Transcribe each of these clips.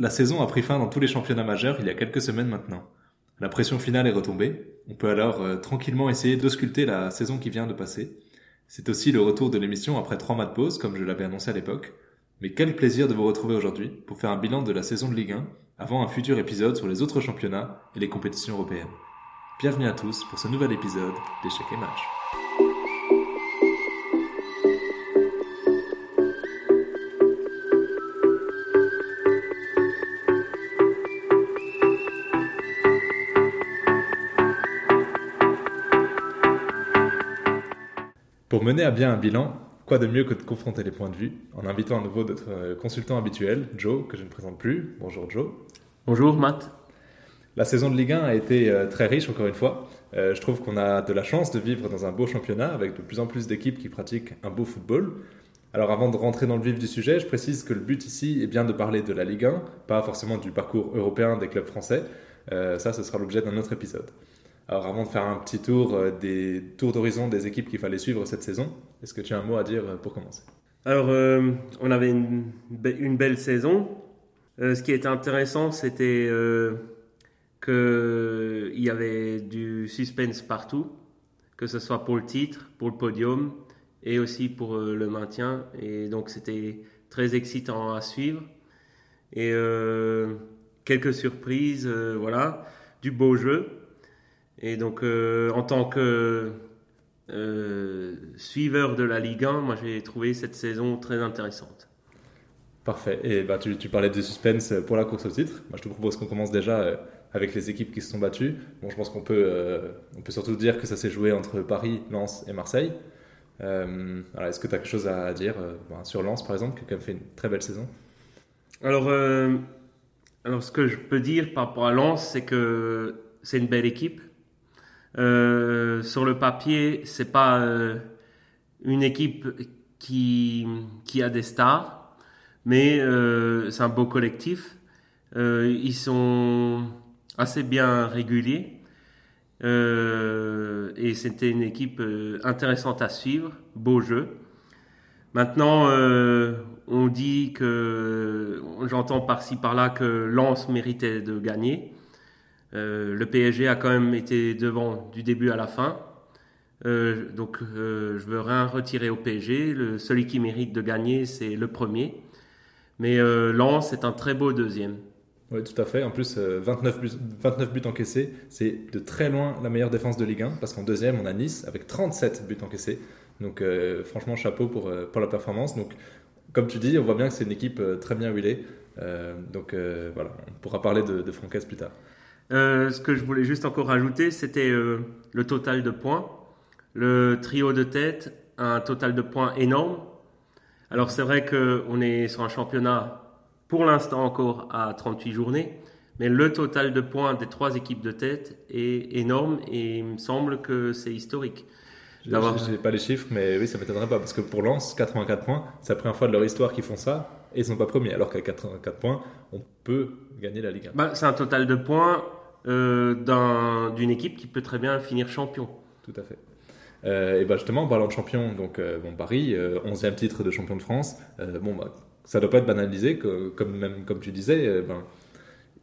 La saison a pris fin dans tous les championnats majeurs il y a quelques semaines maintenant. La pression finale est retombée. On peut alors euh, tranquillement essayer d'ausculter la saison qui vient de passer. C'est aussi le retour de l'émission après trois mois de pause, comme je l'avais annoncé à l'époque. Mais quel plaisir de vous retrouver aujourd'hui pour faire un bilan de la saison de Ligue 1 avant un futur épisode sur les autres championnats et les compétitions européennes. Bienvenue à tous pour ce nouvel épisode d'Échecs et Match. Pour mener à bien un bilan, quoi de mieux que de confronter les points de vue en invitant à nouveau notre euh, consultant habituel, Joe, que je ne présente plus. Bonjour Joe. Bonjour Matt. La saison de Ligue 1 a été euh, très riche encore une fois. Euh, je trouve qu'on a de la chance de vivre dans un beau championnat avec de plus en plus d'équipes qui pratiquent un beau football. Alors avant de rentrer dans le vif du sujet, je précise que le but ici est bien de parler de la Ligue 1, pas forcément du parcours européen des clubs français. ça, ce sera l'objet d'un autre épisode. Alors avant de faire un petit tour euh, des tours d'horizon des équipes qu'il fallait suivre cette saison, est-ce que tu as un mot à dire euh, pour commencer? Alors euh, on avait une, belle saison. ce qui était intéressant, c'était qu'il y avait du suspense partout, que ce soit pour le titre, pour le podium et aussi pour le maintien. Et donc c'était très excitant à suivre. Et quelques surprises, voilà, du beau jeu. Et donc, euh, en tant que euh, suiveur de la Ligue 1, moi j'ai trouvé cette saison très intéressante. Parfait. Et bah, tu, parlais de suspense pour la course au titre. Moi, je te propose qu'on commence déjà euh, avec les équipes qui se sont battues. Bon, je pense qu'on peut, on peut surtout dire que ça s'est joué entre Paris, Lens et Marseille. Est-ce que tu as quelque chose à dire ben, sur Lens, par exemple, qui a quand même fait une très belle saison? Alors, alors, ce que je peux dire par rapport à Lens, c'est que c'est une belle équipe. Euh, sur le papier, c'est pas euh, une équipe qui, qui a des stars, mais euh, c'est un beau collectif. ils sont assez bien réguliers. et c'était une équipe intéressante à suivre, beau jeu. Maintenant, on dit que, j'entends par-ci par-là que Lens méritait de gagner. Euh, le PSG a quand même été devant du début à la fin. Euh, donc euh, je veux rien retirer au PSG. Le, celui qui mérite de gagner, c'est le premier. Mais Lens est un très beau deuxième. Oui, tout à fait. En plus, 29, buts, 29 buts encaissés, c'est de très loin la meilleure défense de Ligue 1, parce qu'en deuxième, on a Nice avec 37 buts encaissés. Donc franchement, chapeau pour, pour la performance. Donc, comme tu dis, on voit bien que c'est une équipe très bien huilée. donc voilà, on pourra parler de, de Francaise plus tard. Euh, ce que je voulais juste encore rajouter, c'était euh, le total de points. Le trio de tête a un total de points énorme. Alors c'est vrai qu'on est sur un championnat pour l'instant encore à 38 journées, mais le total de points des trois équipes de tête est énorme et il me semble que c'est historique. Je n'ai pas les chiffres, mais oui, ça m'étonnerait pas parce que pour Lens, 84 points, c'est la première fois de leur histoire qu'ils font ça et ils sont pas premiers. Alors qu'à 84 points, on peut gagner la Ligue 1. Bah, c'est un total de points euh, d'une équipe qui peut très bien finir champion. Tout à fait. Euh, et bah justement, en parlant de champion, donc euh, bon, Paris, 11e titre de champion de France, bon, bah, ça ne doit pas être banalisé, que, comme, même, comme tu disais, ben,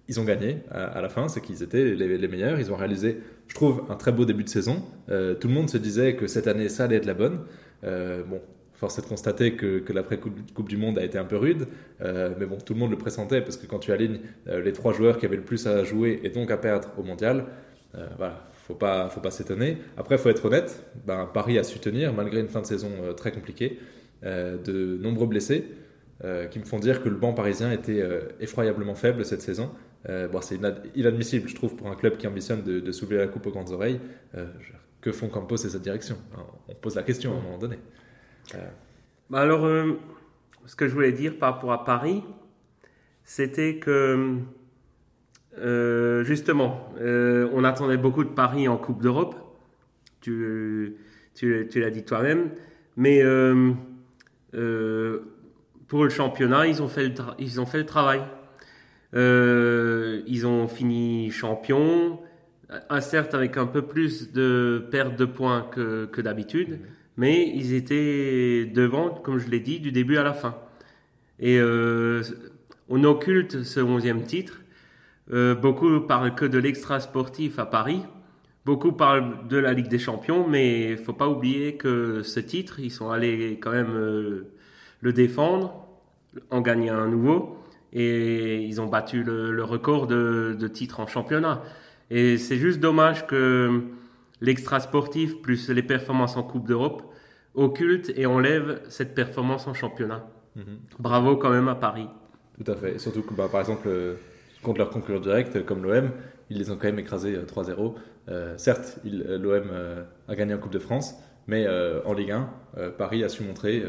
ils ont gagné à, la fin, c'est qu'ils étaient les, les, meilleurs, ils ont réalisé, je trouve, un très beau début de saison. tout le monde se disait que cette année, ça allait être la bonne. bon, Force est de constater que, que l'après-Coupe du Monde a été un peu rude, euh, mais bon, tout le monde le pressentait parce que quand tu alignes euh, les trois joueurs qui avaient le plus à jouer et donc à perdre au mondial, euh, voilà, faut pas, faut pas s'étonner. Après, faut être honnête, ben, Paris a su tenir malgré une fin de saison très compliquée, de nombreux blessés. qui me font dire que le banc parisien était effroyablement faible cette saison. bon, c'est inadmissible, je trouve, pour un club qui ambitionne de, de soulever la coupe aux grandes oreilles. que font Campos et cette direction? On pose la question à un moment donné. Bah alors, euh, ce que je voulais dire par rapport à Paris, c'était que euh, justement, euh, on attendait beaucoup de Paris en Coupe d'Europe. Tu, tu, l'as dit toi-même. Mais pour le championnat, ils ont fait le, travail. ils ont fini champion, certes avec un peu plus de perte de points que, que d'habitude mais ils étaient devant, comme je l'ai dit, du début à la fin. Et euh, on occulte ce 11e titre. Euh, beaucoup parlent que de l'extra sportif à Paris. Beaucoup parlent de la Ligue des Champions, mais il faut pas oublier que ce titre, ils sont allés quand même euh, le défendre, en gagner un nouveau, et ils ont battu le, record de, de titres en championnat. Et c'est juste dommage que l'extra sportif plus les performances en Coupe d'Europe occultent et enlèvent cette performance en championnat. Mhm. Bravo quand même à Paris. Tout à fait. surtout que, bah, par exemple, euh, contre leurs concurrents directs comme l'OM, ils les ont quand même écrasés 3-0. Euh, certes, euh, l'OM euh, a gagné en Coupe de France, mais en Ligue 1, Paris a su montrer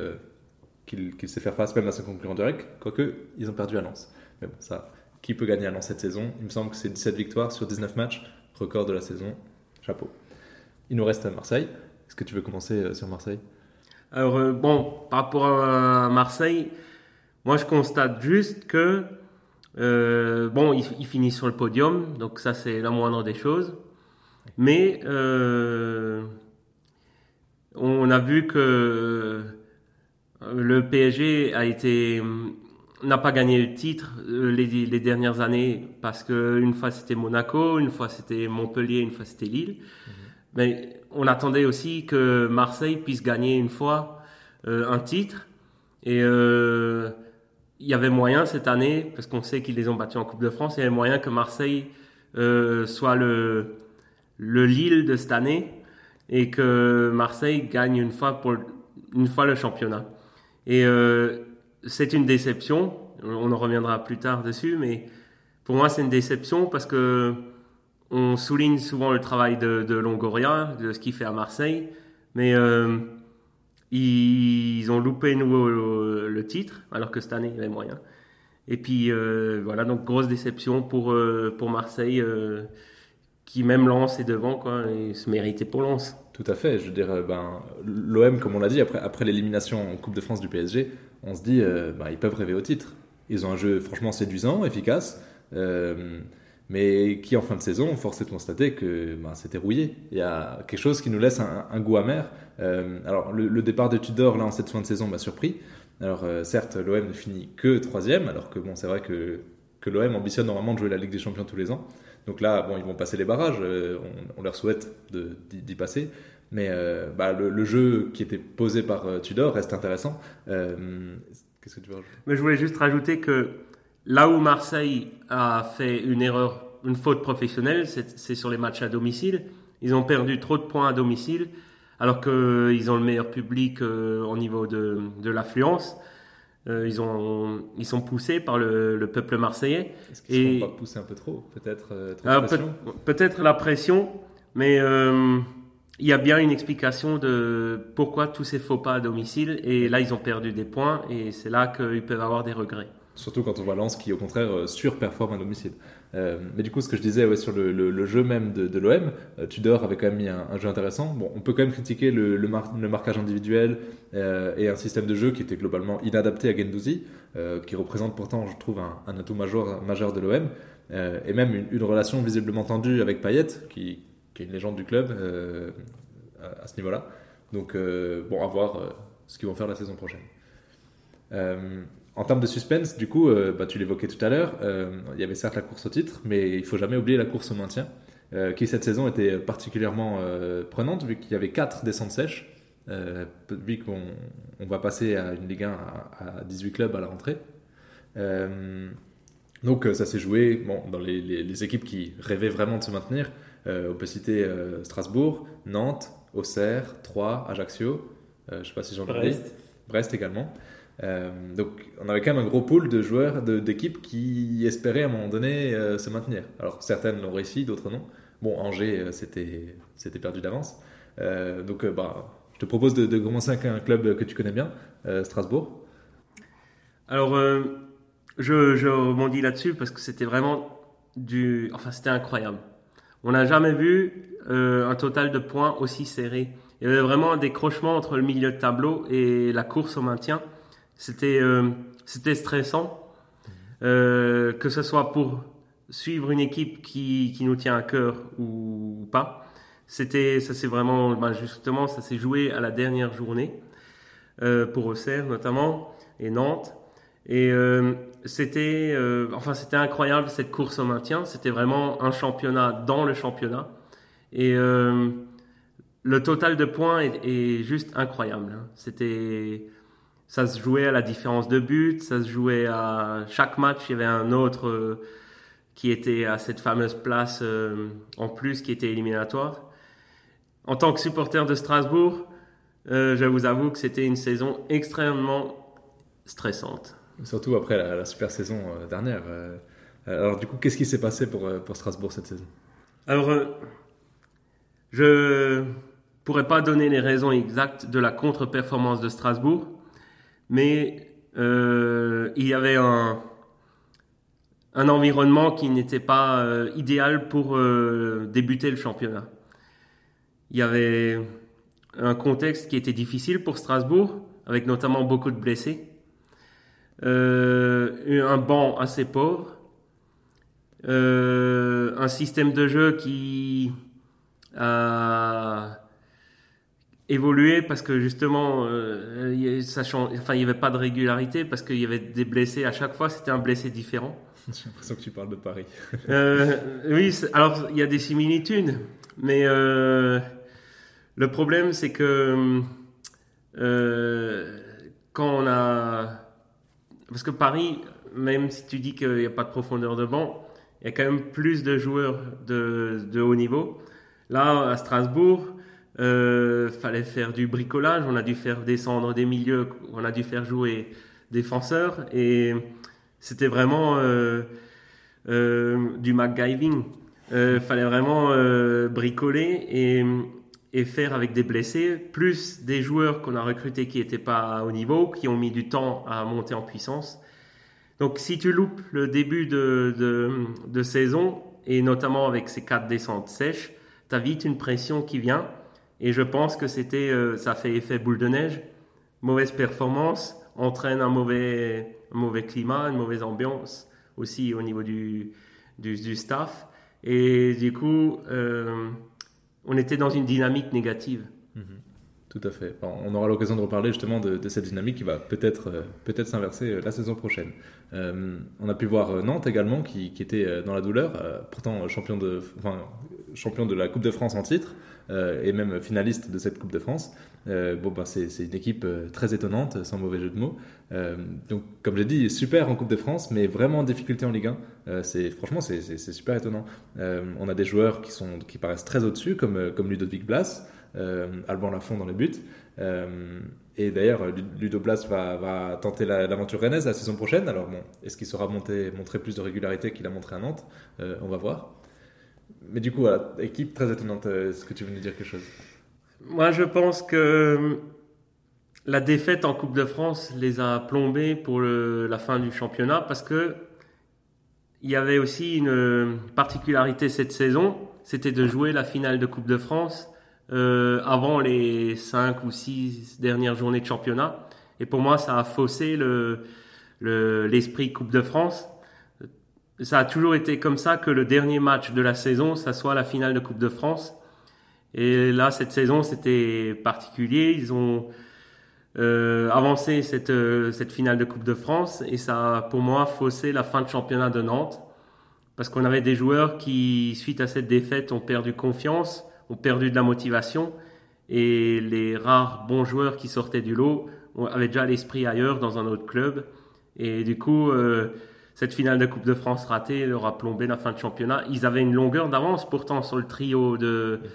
qu'il sait faire face même à ses concurrents directs, quoique ils ont perdu à Lens. Mais bon, ça, qui peut gagner à Lens cette saison? Il me semble que c'est 17 victoires sur 19 matchs, record de la saison. Chapeau. Il nous reste à Marseille. Est-ce que tu veux commencer sur Marseille? Alors, bon, par rapport à Marseille, moi je constate juste que, bon, ils finissent sur le podium, donc ça c'est la moindre des choses. Mais euh, on a vu que le PSG a été n'a pas gagné le titre euh, les, dernières années parce que une fois c'était Monaco, une fois c'était Montpellier, une fois c'était Lille. Mhm. Mais on attendait aussi que Marseille puisse gagner une fois euh, un titre et il y avait moyen cette année parce qu'on sait qu'ils les ont battus en Coupe de France, il y avait moyen que Marseille soit le le Lille de cette année et que Marseille gagne une fois, pour, une fois le championnat. Et euh, c'est une déception, on en reviendra plus tard dessus, mais pour moi c'est une déception parce que on souligne souvent le travail de, Longoria, de ce qu'il fait à Marseille, mais euh, ils, ont loupé nouveau le, titre, alors que cette année il y avait moyen. Et puis euh, voilà, donc grosse déception pour, pour Marseille qui même Lens est devant quoi, et se méritait pour Lens. Tout à fait. Je veux dire, ben, l'OM, comme on l'a dit, après, après l'élimination en Coupe de France du PSG, on se dit, euh, ben, ils peuvent rêver au titre. Ils ont un jeu franchement séduisant, efficace, euh, mais qui en fin de saison, force est de constater que ben, c'était rouillé. Il y a quelque chose qui nous laisse un, goût amer. Euh, alors, le, départ de Tudor, là, en cette fin de saison, m'a surpris. Alors, certes, l'OM ne finit que troisième, alors que bon, c'est vrai que, que l'OM ambitionne normalement de jouer la Ligue des Champions tous les ans. Donc là, bon, ils vont passer les barrages, euh, on, leur souhaite d'y passer. Mais euh, bah, le, jeu qui était posé par euh, Tudor reste intéressant. Qu'est-ce que tu veux rajouter? Mais Je voulais juste rajouter que là où Marseille a fait une erreur, une faute professionnelle, c'est sur les matchs à domicile. Ils ont perdu trop de points à domicile, alors qu'ils ont le meilleur public au niveau de, de l'affluence. Euh, ils, ont, ils sont poussés par le, le peuple marseillais. Est-ce qu'ils ne sont pas poussés un peu trop Peut-être euh, Peut-être la pression, mais euh, il y a bien une explication de pourquoi tous ces faux pas à domicile. Et là, ils ont perdu des points et c'est là qu'ils peuvent avoir des regrets. Surtout quand on voit Lens qui, au contraire, surperforme à domicile. Euh, mais du coup, ce que je disais sur le, jeu même de, l'OM, euh, Tudor avait quand même mis un, jeu intéressant. Bon, on peut quand même critiquer le, marquage individuel euh, et un système de jeu qui était globalement inadapté à Gendouzi, qui représente pourtant, je trouve, un, atout majeur, majeur de l'OM, et même une, relation visiblement tendue avec Payet, qui, qui, est une légende du club à, à, ce niveau-là. Donc, bon, à voir ce qu'ils vont faire la saison prochaine. En termes de suspense, du coup, euh, bah, tu l'évoquais tout à l'heure, euh, il y avait certes la course au titre, mais il faut jamais oublier la course au maintien, euh, qui cette saison était particulièrement prenante, vu qu'il y avait quatre descentes sèches, vu qu'on on va passer à une Ligue 1 à, 18 clubs à la rentrée. donc ça s'est joué bon, dans les, les, équipes qui rêvaient vraiment de se maintenir. on peut citer Strasbourg, Nantes, Auxerre, Troyes, Ajaccio, je ne sais pas si j'en Brest. Brest également. Euh, donc on avait quand même un gros pool de joueurs, d'équipes qui espéraient à un moment donné euh, se maintenir. Alors certaines l'ont réussi, d'autres non. Bon, Angers, euh, c'était, c'était perdu d'avance. donc bah, je te propose de, commencer avec un club que tu connais bien, Strasbourg. Alors je, je rebondis là-dessus parce que c'était vraiment du... Enfin c'était incroyable. On n'a jamais vu un total de points aussi serré. Il y avait vraiment un décrochement entre le milieu de tableau et la course au maintien. C'était euh, c'était stressant, euh, que ce soit pour suivre une équipe qui, qui nous tient à cœur ou, pas. C'était ça c'est vraiment ben justement ça s'est joué à la dernière journée euh, pour Auxerre notamment et Nantes et c'était enfin c'était incroyable cette course au maintien. C'était vraiment un championnat dans le championnat. Et le total de points est, juste incroyable. Hein. C'était ça se jouait à la différence de but, ça se jouait à chaque match. Il y avait un autre euh, qui était à cette fameuse place en plus qui était éliminatoire. En tant que supporter de Strasbourg, je vous avoue que c'était une saison extrêmement stressante. Surtout après la, super saison euh, dernière. Euh, alors du coup, qu'est-ce qui s'est passé pour, euh, pour Strasbourg cette saison? Alors, je pourrais pas donner les raisons exactes de la contre-performance de Strasbourg, mais il y avait un, un environnement qui n'était pas idéal pour débuter le championnat. Il y avait un contexte qui était difficile pour Strasbourg, avec notamment beaucoup de blessés. Euh, un banc assez pauvre, euh, un système de jeu qui a évolué parce que justement, euh, enfin, il n'y avait pas de régularité parce qu'il y avait des blessés à chaque fois, c'était un blessé différent. J'ai l'impression que tu parles de Paris. oui, alors il y a des similitudes, mais le problème c'est que quand on a parce que Paris, même si tu dis qu'il n'y a pas de profondeur de banc, il y a quand même plus de joueurs de, de haut niveau. Là, à Strasbourg, euh, fallait faire du bricolage, on a dû faire descendre des milieux, on a dû faire jouer défenseurs et c'était vraiment euh, euh, du MacGyving. Euh, fallait vraiment euh, bricoler et faire avec des blessés, plus des joueurs qu'on a recrutés qui n'étaient pas au niveau, qui ont mis du temps à monter en puissance. Donc si tu loupes le début de, de, saison, et notamment avec ces quatre descentes sèches, tu as vite une pression qui vient. Et je pense que c'était, euh, ça fait effet boule de neige. Mauvaise performance entraîne un mauvais, mauvais climat, une mauvaise ambiance aussi au niveau du, du, staff. Et du coup, euh, on était dans une dynamique négative. Mhm. Tout à fait. on aura l'occasion de reparler justement de, cette dynamique qui va peut-être euh, peut-être s'inverser la saison prochaine. On a pu voir Nantes également qui, était dans la douleur, pourtant champion de, champion de la Coupe de France en titre et même finaliste de cette Coupe de France. bon, bah, c'est une équipe très étonnante, sans mauvais jeu de mots. donc, comme j'ai dit, super en Coupe de France, mais vraiment en difficulté en Ligue 1. c'est franchement, c'est super étonnant. on a des joueurs qui sont qui paraissent très au-dessus, comme Ludovic Blas. Euh, Alban Lafont dans les buts. Euh, et d'ailleurs, Ludo Blas va, tenter l'aventure rennaise la saison prochaine. Alors est-ce qu'il saura montrer plus de régularité qu'il a montré à Nantes? Euh, On va voir. Mais du coup, voilà, équipe très étonnante. Est-ce que tu veux nous dire quelque chose? Moi, je pense que la défaite en Coupe de France les a plombés pour la fin du championnat parce que il y avait aussi une particularité cette saison, c'était de jouer la finale de Coupe de France euh, avant les 5 ou 6 dernières journées de championnat. Et pour moi, ça a faussé le, l'esprit Coupe de France. Ça a toujours été comme ça que le dernier match de la saison, ça soit la finale de Coupe de France. Et là, cette saison, c'était particulier. Ils ont euh, avancé cette, euh, cette finale de Coupe de France et ça a, pour moi, faussé la fin de championnat de Nantes. Parce qu'on avait des joueurs qui, suite à cette défaite, ont perdu confiance ont perdu de la motivation et les rares bons joueurs qui sortaient du lot avaient déjà l'esprit ailleurs dans un autre club. Et du coup, euh, cette finale de Coupe de France ratée leur a plombé la fin de championnat. Ils avaient une longueur d'avance pourtant sur le trio de, mhm.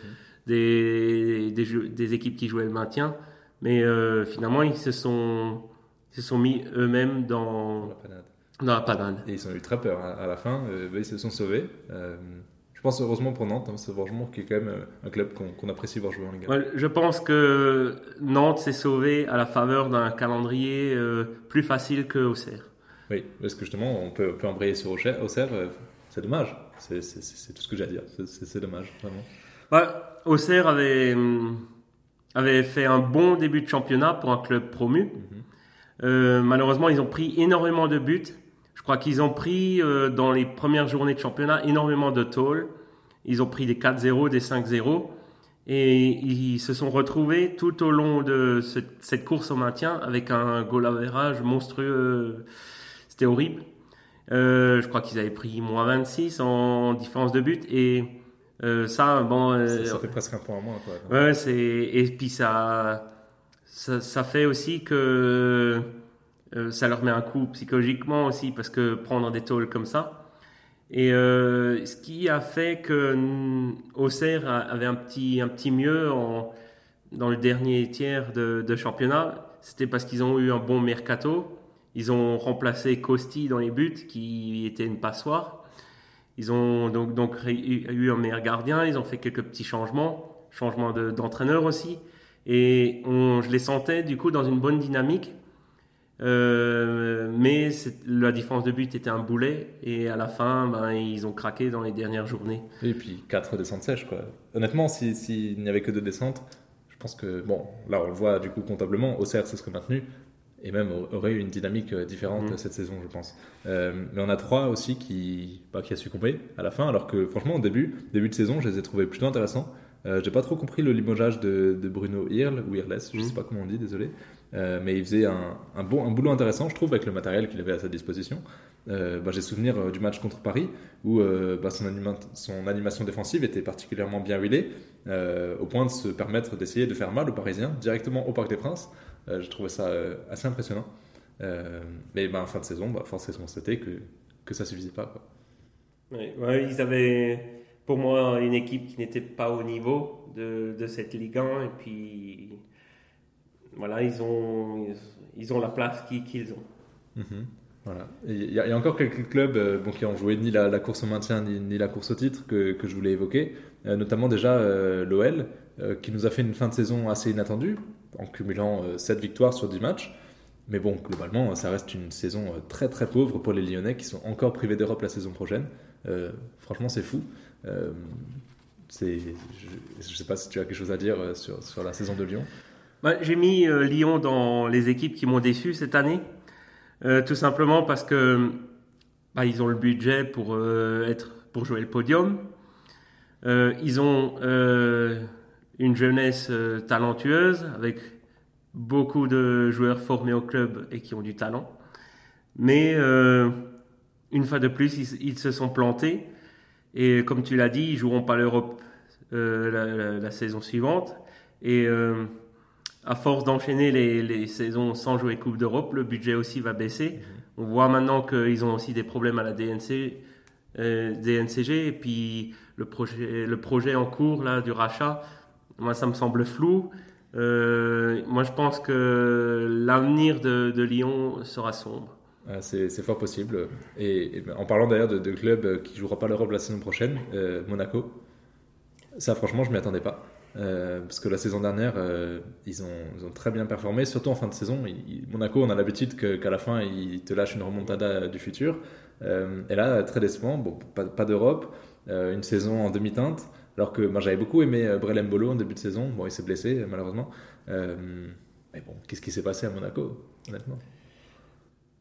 des, des, équipes qui jouaient le maintien. Mais euh, finalement, ils se sont, se sont mis eux-mêmes dans, dans la panade. Et ils ont eu très peur hein. à la fin. Euh, ils se sont sauvés. Je pense heureusement pour Nantes, hein, c'est franchement qui est quand même euh, un club qu'on apprécie voir jouer en Ligue 1. je pense que Nantes s'est sauvé à la faveur d'un calendrier euh, plus facile que Auxerre. Oui, parce que justement, on peut, peut embrayer sur Auxerre, euh, c'est dommage. C'est tout ce que j'ai à dire. C'est dommage, vraiment. Auxerre avait, hum, avait fait un bon début de championnat pour un club promu. Mhm. malheureusement, ils ont pris énormément de buts je crois qu'ils ont pris euh, dans les premières journées de championnat énormément de tôles. Ils ont pris des 4-0, des 5-0. Et ils se sont retrouvés tout au long de cette course au maintien avec un goal average monstrueux. C'était horrible. je crois qu'ils avaient pris moins 26 en différence de but et ça, bon. Ça, fait presque un point en moins, quoi. Ouais, c'est et puis ça, ça, ça fait aussi que ça leur met un coup psychologiquement aussi parce que prendre des tôles comme ça. Et euh, ce qui a fait que Auxerre avait un petit, un petit mieux en, dans le dernier tiers de, de championnat, c'était parce qu'ils ont eu un bon mercato. Ils ont remplacé Costi dans les buts, qui était une passoire. Ils ont donc, eu un meilleur gardien. Ils ont fait quelques petits changements, changement d'entraîneur aussi. Et on, je les sentais du coup dans une bonne dynamique. Euh, mais la différence de but était un boulet et à la fin, ben, ils ont craqué dans les dernières journées. Et puis 4 descentes sèches. Quoi. Honnêtement, s'il si, n'y avait que deux descentes, je pense que, bon, là on le voit du coup comptablement, Auxerre se serait maintenu et même aurait eu une dynamique euh, différente mhm. cette saison, je pense. Euh, mais on a trois aussi qui, bah, qui a succombé à la fin, alors que franchement, au début, début de saison, je les ai trouvés plutôt intéressants. Euh, J'ai pas trop compris le limogeage de, de Bruno Hirl ou Irles, je mhm. sais pas comment on dit, désolé. Euh, mais il faisait un, un, bon, un boulot intéressant, je trouve, avec le matériel qu'il avait à sa disposition. Euh, bah, J'ai souvenir du match contre Paris où bah, son, anima son, animation défensive était particulièrement bien huilée, au point de se permettre d'essayer de faire mal aux Parisiens directement au Parc des Princes. Je trouvais ça assez impressionnant. mais bah, en fin de saison, bah, force est de constater que, que ça suffisait pas. Quoi. Ouais, ouais, ils avaient pour moi une équipe qui n'était pas au niveau de, de cette Ligue 1 et puis voilà, ils ont, ils ont la place qu'ils ont. Mhm. Il y, a encore quelques clubs euh, qui ont joué ni la, course au maintien ni, la course au titre que, je voulais évoquer, euh, notamment déjà euh, l'OL qui nous a fait une fin de saison assez inattendue en cumulant 7 victoires sur 10 matchs. Mais bon, globalement, ça reste une saison très très pauvre pour les Lyonnais qui sont encore privés d'Europe la saison prochaine. franchement, c'est fou. je ne sais pas si tu as quelque chose à dire sur, la saison de Lyon. Bah, j'ai mis Lyon dans les équipes qui m'ont déçu cette année, euh, tout simplement parce que bah, ils ont le budget pour euh, être pour jouer le podium. ils ont une jeunesse talentueuse avec beaucoup de joueurs formés au club et qui ont du talent. Mais une fois de plus, ils, se sont plantés. Et comme tu l'as dit, ils joueront pas l'Europe la, la, saison suivante. Et à force d'enchaîner les, les, saisons sans jouer Coupe d'Europe, le budget aussi va baisser. On voit maintenant qu'ils ont aussi des problèmes à la DNC, euh, DNCG et puis le projet, le projet en cours là du rachat, moi ça me semble flou. Euh, moi je pense que l'avenir de, de, Lyon sera sombre. Ah, c'est fort possible. Et, en parlant d'ailleurs de, de clubs qui ne jouera pas l'Europe la saison prochaine, euh, Monaco, ça franchement je m'y attendais pas. Euh, parce que la saison dernière, euh, ils, ont, très bien performé, surtout en fin de saison. Monaco, on a l'habitude qu'à la fin, ils te lâchent une remontada du futur. Euh, et là, très décevant, bon, pas, d'Europe, une saison en demi-teinte. Alors que j'avais beaucoup aimé Brelem Bolo en début de saison. Bon, il s'est blessé, malheureusement. mais bon, qu'est-ce qui s'est passé à Monaco, honnêtement?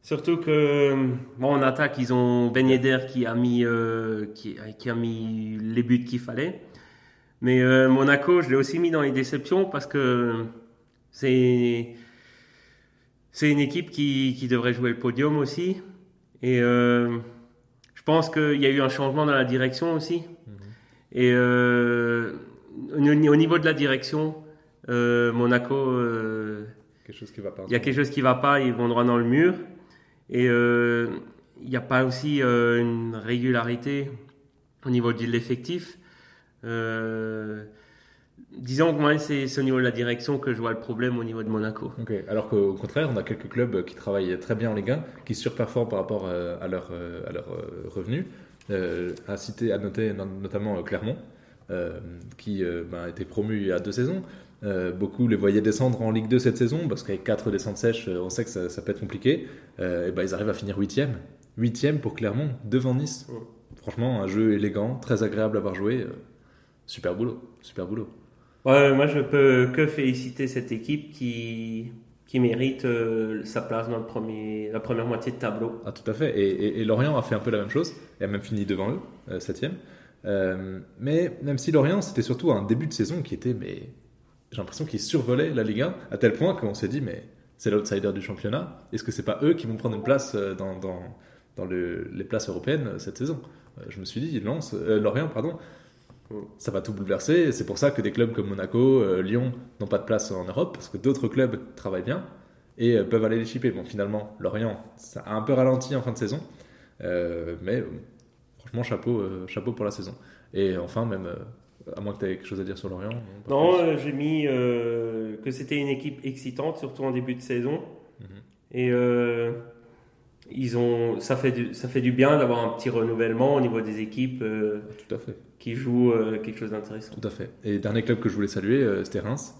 Surtout que, bon, en attaque, ils ont Ben Yedder qui a mis les buts qu'il fallait. Mais euh, Monaco, je l'ai aussi mis dans les déceptions parce que c'est c'est une équipe qui, qui, devrait jouer le podium aussi. Et euh, je pense qu'il y a eu un changement dans la direction aussi. Mhm. Et euh, au niveau de la direction, Monaco, quelque chose qui va pas. il y a quelque chose qui ne va pas, ils vont droit dans le mur. Et il n'y a pas aussi une régularité au niveau de l'effectif. Euh, disons que moi, c'est au niveau de la direction que je vois le problème au niveau de Monaco. Alors qu'au contraire, on a quelques clubs qui travaillent très bien en Ligue 1, qui surperforment par rapport euh, à leurs à leur, euh, revenus. à citer, à noter notamment Clermont, qui ben, a été promu il y a deux saisons. beaucoup les voyaient descendre en Ligue 2 cette saison parce qu'avec quatre descentes sèches, on sait que ça, ça peut être compliqué. et ben, ils arrivent à finir huitième. Huitième pour Clermont, devant Nice. Franchement, un jeu élégant, très agréable à avoir joué super boulot, super boulot. Ouais, moi je peux que féliciter cette équipe qui, qui mérite euh, sa place dans le premier, la première moitié de tableau. Ah, tout à fait. Et, Lorient a fait un peu la même chose et a même fini devant eux, euh, septième. Euh, mais même si Lorient, c'était surtout un début de saison qui était, mais j'ai l'impression qu'ils survolaient la Ligue 1 à tel point qu'on s'est dit, mais c'est l'outsider du championnat. Est-ce que c'est pas eux qui vont prendre une place dans, dans, dans les places européennes cette saison? je me suis dit, Lens, Lorient, pardon, ça va tout bouleverser. C'est pour ça que des clubs comme Monaco, Lyon n'ont pas de place en Europe, parce que d'autres clubs travaillent bien et peuvent aller les chipper. Bon, finalement, Lorient, ça a un peu ralenti en fin de saison, mais franchement, chapeau, chapeau pour la saison. Et enfin, même à moins que tu aies quelque chose à dire sur Lorient Non, euh, j'ai mis euh, que c'était une équipe excitante, surtout en début de saison. Mhm. Et euh, ils ont, ça, fait du, ça fait du bien d'avoir un petit renouvellement au niveau des équipes Tout à fait. qui jouent quelque chose d'intéressant. Tout à fait. Et dernier club que je voulais saluer, c'était Reims,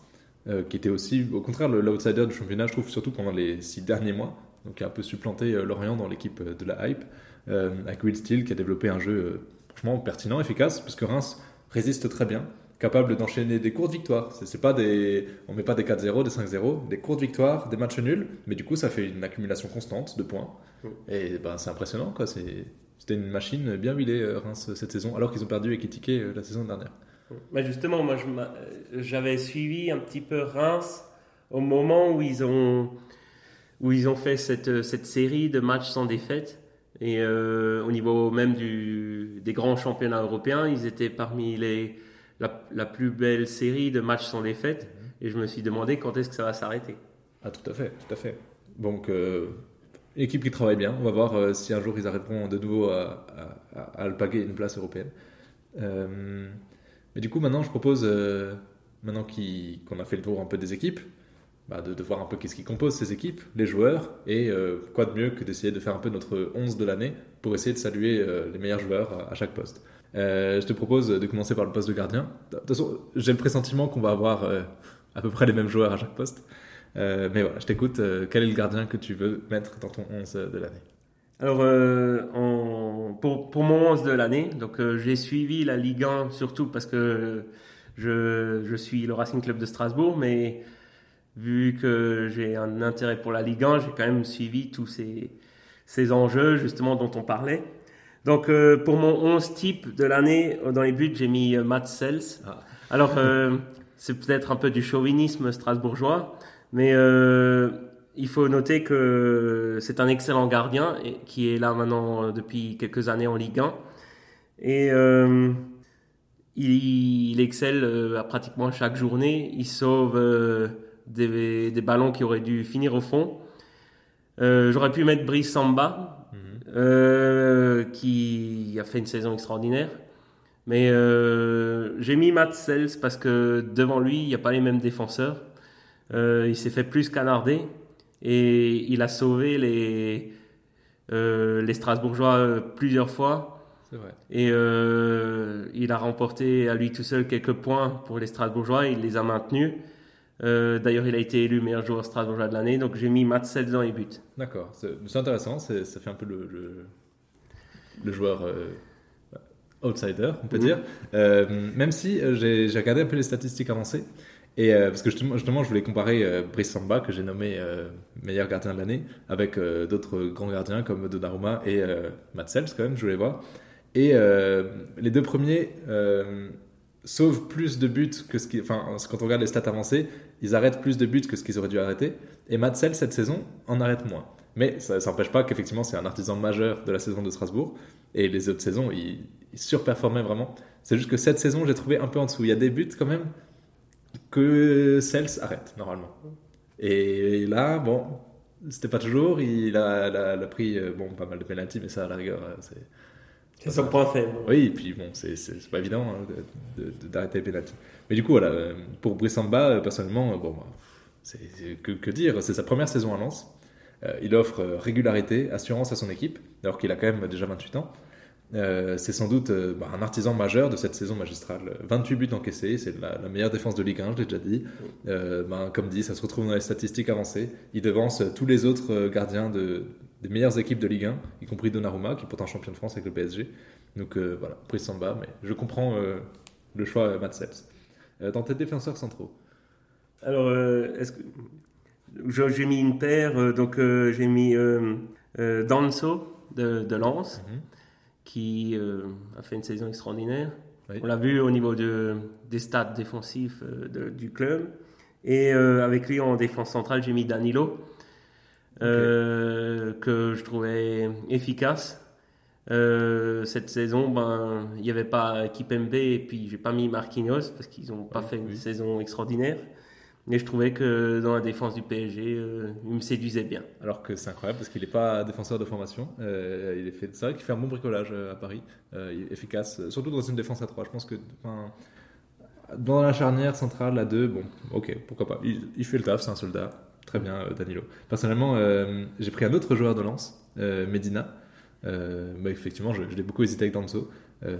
qui était aussi, au contraire, l'outsider du championnat, je trouve, surtout pendant les six derniers mois. Donc, qui a un peu supplanté Lorient dans l'équipe de la hype, avec Will Steele, qui a développé un jeu franchement pertinent, efficace, parce que Reims résiste très bien, capable d'enchaîner des courtes victoires. C'est, pas des, on met pas des 4-0, des 5-0, des courtes victoires, des matchs nuls, mais du coup ça fait une accumulation constante de points. Mm. Et ben, c'est impressionnant, quoi. c'était une machine bien huilée euh, Reims cette saison, alors qu'ils ont perdu Ekitike euh, la saison dernière. Mais justement, moi j'avais suivi un petit peu Reims au moment où ils ont, où ils ont fait cette, cette série de matchs sans défaite. Et euh, au niveau même du, des grands championnats européens, ils étaient parmi les, la, plus belle série de matchs sans défaite. Et je me suis demandé quand est-ce que ça va s'arrêter. Ah, tout à fait, tout à fait. Donc, euh, équipe qui travaille bien. On va voir euh, si un jour ils arriveront de nouveau à, à alpaguer une place européenne. mais du coup, maintenant, je propose, maintenant qu'on a fait le tour un peu des équipes, bah, de, voir un peu qu'est-ce qui compose ces équipes, les joueurs, et euh, quoi de mieux que d'essayer de faire un peu notre 11 de l'année pour essayer de saluer euh, les meilleurs joueurs à, chaque poste. Euh, je te propose de commencer par le poste de gardien. De toute façon, j'ai le pressentiment qu'on va avoir à peu près les mêmes joueurs à chaque poste. mais voilà, je t'écoute. quel est le gardien que tu veux mettre dans ton 11 de l'année? Alors, pour, mon 11 de l'année, donc j'ai suivi la Ligue 1 surtout parce que je, je, suis le Racing Club de Strasbourg, mais vu que j'ai un intérêt pour la Ligue 1, j'ai quand même suivi tous ces, ces enjeux justement dont on parlait. Donc euh, pour mon 11 type de l'année, euh, dans les buts, j'ai mis euh, Matt Sells. Ah. Alors c'est peut-être un peu du chauvinisme strasbourgeois, mais il faut noter que c'est un excellent gardien et, qui est là maintenant depuis quelques années en Ligue 1. Et il, il, excelle à pratiquement chaque journée. Il sauve des, des, ballons qui auraient dû finir au fond. Euh, j'aurais pu mettre Brice Samba, mhm. euh, qui a fait une saison extraordinaire. Mais euh, j'ai mis Matt Sells parce que devant lui, il n'y a pas les mêmes défenseurs. il s'est fait plus canarder et il a sauvé les, les Strasbourgeois plusieurs fois. Vrai. Et il a remporté à lui tout seul quelques points pour les Strasbourgeois. Il les a maintenus. Euh, d'ailleurs, il a été élu meilleur joueur strasbourgeois de l'année, donc j'ai mis Matt Sells dans les buts. D'accord, c'est intéressant, ça fait un peu le, le, joueur euh, outsider, on peut mhm. dire. Euh, même si j'ai regardé un peu les statistiques avancées, et parce que justement, justement, je voulais comparer Brice Samba, que j'ai nommé meilleur gardien de l'année, avec d'autres grands gardiens comme Donnarumma et Matt Sells, quand même, je voulais voir. Et les deux premiers sauvent plus de buts que ce qui. Enfin, quand on regarde les stats avancées, ils arrêtent plus de buts que ce qu'ils auraient dû arrêter. Et Matsel, cette saison, en arrête moins. Mais ça n'empêche pas qu'effectivement, c'est un artisan majeur de la saison de Strasbourg. Et les autres saisons, il, surperformait vraiment. C'est juste que cette saison, j'ai trouvé un peu en dessous. Il y a des buts quand même que Sels arrête normalement. Et là, bon, c'était pas toujours. Il a, pris euh, bon, pas mal de pénalty, mais ça, à la rigueur, euh, c'est c'est son point faible. Oui, et puis bon, c'est pas évident hein, d'arrêter les pénalty. Mais du coup, voilà, pour Brissamba, euh, personnellement, euh, bon, bah, c'est que, que, dire C'est sa première saison à Lens. Euh, il offre régularité, assurance à son équipe, alors qu'il a quand même déjà 28 ans. C'est sans doute bah, un artisan majeur de cette saison magistrale. 28 buts encaissés, c'est la, meilleure défense de Ligue 1, je l'ai déjà dit. Bah, comme dit, ça se retrouve dans les statistiques avancées. Il devance tous les autres gardiens de, des meilleures équipes de Ligue 1, y compris Donnarumma, qui est pourtant champion de France avec le PSG. Donc euh, voilà, prise Samba, mais je comprends euh, le choix euh, Matt Sells. dans tes défenseurs centraux Alors, est-ce que. J'ai mis une paire, donc j'ai mis Danso de, de Lens, mhm. Qui a fait une saison extraordinaire. On l'a vu au niveau de, des stats défensifs du club. Et avec lui en défense centrale, j'ai mis Danilo euh, que je trouvais efficace. Euh, cette saison, ben, il n'y avait pas Kipembe et puis j'ai pas mis Marquinhos parce qu'ils n'ont pas fait une saison extraordinaire. Mais je trouvais que dans la défense du PSG, euh, il me séduisait bien. Alors que c'est incroyable parce qu'il n'est pas défenseur de formation. Euh, il fait, c'est vrai qu'il fait un bon bricolage à Paris, est efficace, surtout dans une défense à 3. Je pense que dans la charnière centrale à 2, bon, ok, pourquoi pas. Il, fait le taf, c'est un soldat. Très bien, Danilo. Personnellement, j'ai pris un autre joueur de lance, Medina. Euh, bah, effectivement, je, l'ai beaucoup hésité avec Danzo. Euh,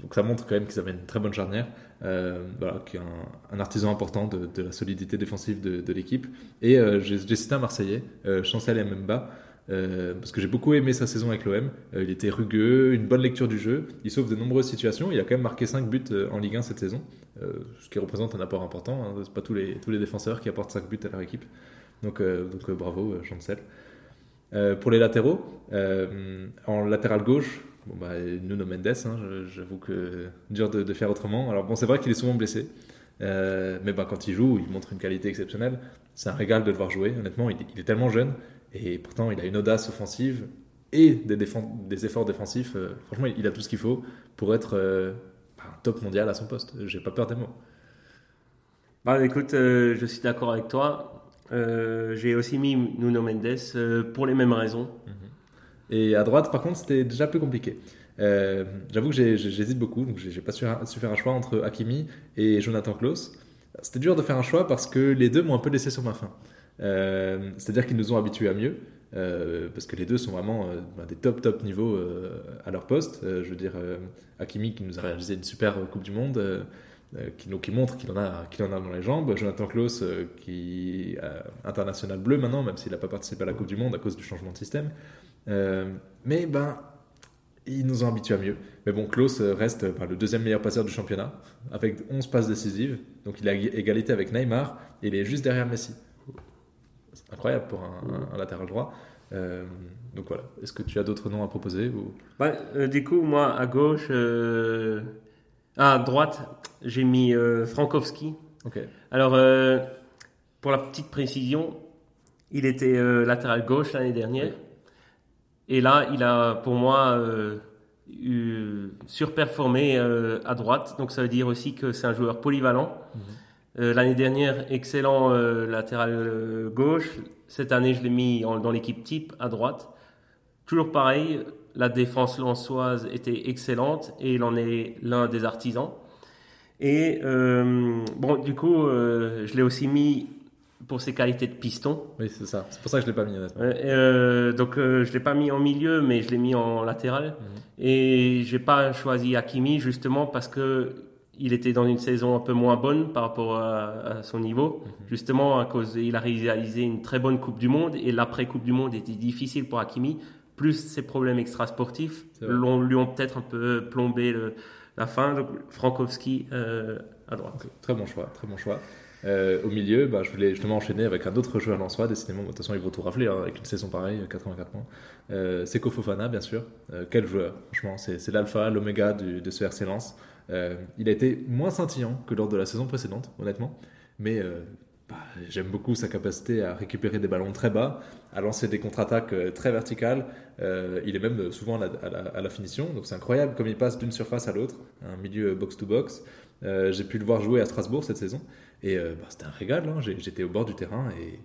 donc ça montre quand même qu'ils avaient une très bonne charnière, euh, voilà, qui est un, artisan important de, la solidité défensive de, l'équipe. Et j'ai cité un Marseillais, Chancel Mbemba, parce que j'ai beaucoup aimé sa saison avec l'OM. il était rugueux, une bonne lecture du jeu, il sauve de nombreuses situations. Il a quand même marqué 5 buts en Ligue 1 cette saison, ce qui représente un apport important. Hein. C'est pas tous les, tous les défenseurs qui apportent 5 buts à leur équipe. Donc, donc bravo, Chancel. Euh, pour les latéraux, euh, en latéral gauche, bon bah, Nuno Mendes, hein, j'avoue que dur de, faire autrement. Alors bon, c'est vrai qu'il est souvent blessé, euh, mais bah, quand il joue, il montre une qualité exceptionnelle. C'est un régal de le voir jouer. Honnêtement, il, est tellement jeune et pourtant il a une audace offensive et des, des efforts défensifs. franchement, il a tout ce qu'il faut pour être bah, un top mondial à son poste. J'ai pas peur des mots. Bah écoute, je suis d'accord avec toi. Euh, j'ai aussi mis Nuno Mendes euh, pour les mêmes raisons. Mhm. Et à droite, par contre, c'était déjà plus compliqué. Euh, j'avoue que j'hésite beaucoup, donc j'ai pas su, faire un choix entre Hakimi et Jonathan Klaus. C'était dur de faire un choix parce que les deux m'ont un peu laissé sur ma faim. C'est-à-dire qu'ils nous ont habitués à mieux, parce que les deux sont vraiment bah, des top top niveaux à leur poste. je veux dire, Hakimi qui nous a réalisé une super Coupe du Monde euh, qui, qui, montre qu'il en, a, qu'il en a dans les jambes. Jonathan Klaus, euh, qui est international bleu maintenant, même s'il n'a pas participé à la Coupe du Monde à cause du changement de système. Euh, mais ben, ils nous ont habitués à mieux. Mais bon, Klaus reste ben, le deuxième meilleur passeur du championnat, avec 11 passes décisives. Donc il a égalité avec Neymar, et il est juste derrière Messi. C'est incroyable pour un, latéral droit. donc voilà, est-ce que tu as d'autres noms à proposer ou... Du coup, moi, à gauche, à droite, j'ai mis euh, Frankowski. Alors, euh, pour la petite précision, il était euh, latéral gauche l'année dernière. Et là, il a, pour moi, surperformé à droite. Donc, ça veut dire aussi que c'est un joueur polyvalent. Mhm. l'année dernière, excellent latéral gauche. Cette année, je l'ai mis dans l'équipe type à droite. Toujours pareil, la défense lançoise était excellente et il en est l'un des artisans. Et euh, bon, du coup, euh, je l'ai aussi mis pour ses qualités de piston. Oui, c'est ça. C'est pour ça que je l'ai pas mis. Euh, donc, je l'ai pas mis en milieu, mais je l'ai mis en latéral. Mhm. Et j'ai pas choisi Hakimi justement parce que il était dans une saison un peu moins bonne par rapport à, son niveau. Mhm. Justement, à cause, il a réalisé une très bonne Coupe du Monde et l'après Coupe du Monde était difficile pour Hakimi plus ses problèmes extrasportifs lui ont peut-être un peu plombé la fin. Donc Frankowski euh, à droite. Très bon choix, très bon choix. Euh, au milieu, bah, je voulais justement enchaîner avec un autre joueur soi décidément, de toute façon ils vont tout rafler hein, avec une saison pareille, 84 points. Euh, Kofofana bien sûr, euh, quel joueur, franchement, c'est l'alpha, l'oméga de ce RC Lens. il a été moins scintillant que lors de la saison précédente, honnêtement, mais bah, j'aime beaucoup sa capacité à récupérer des ballons très bas, à lancer des contre-attaques euh, très verticales. Euh, il est même souvent à la, finition, donc c'est incroyable comme il passe d'une surface à l'autre, un milieu box-to-box. Euh, j'ai pu le voir jouer à Strasbourg cette saison, et bah, c'était un régal. Hein. J'étais au bord du terrain et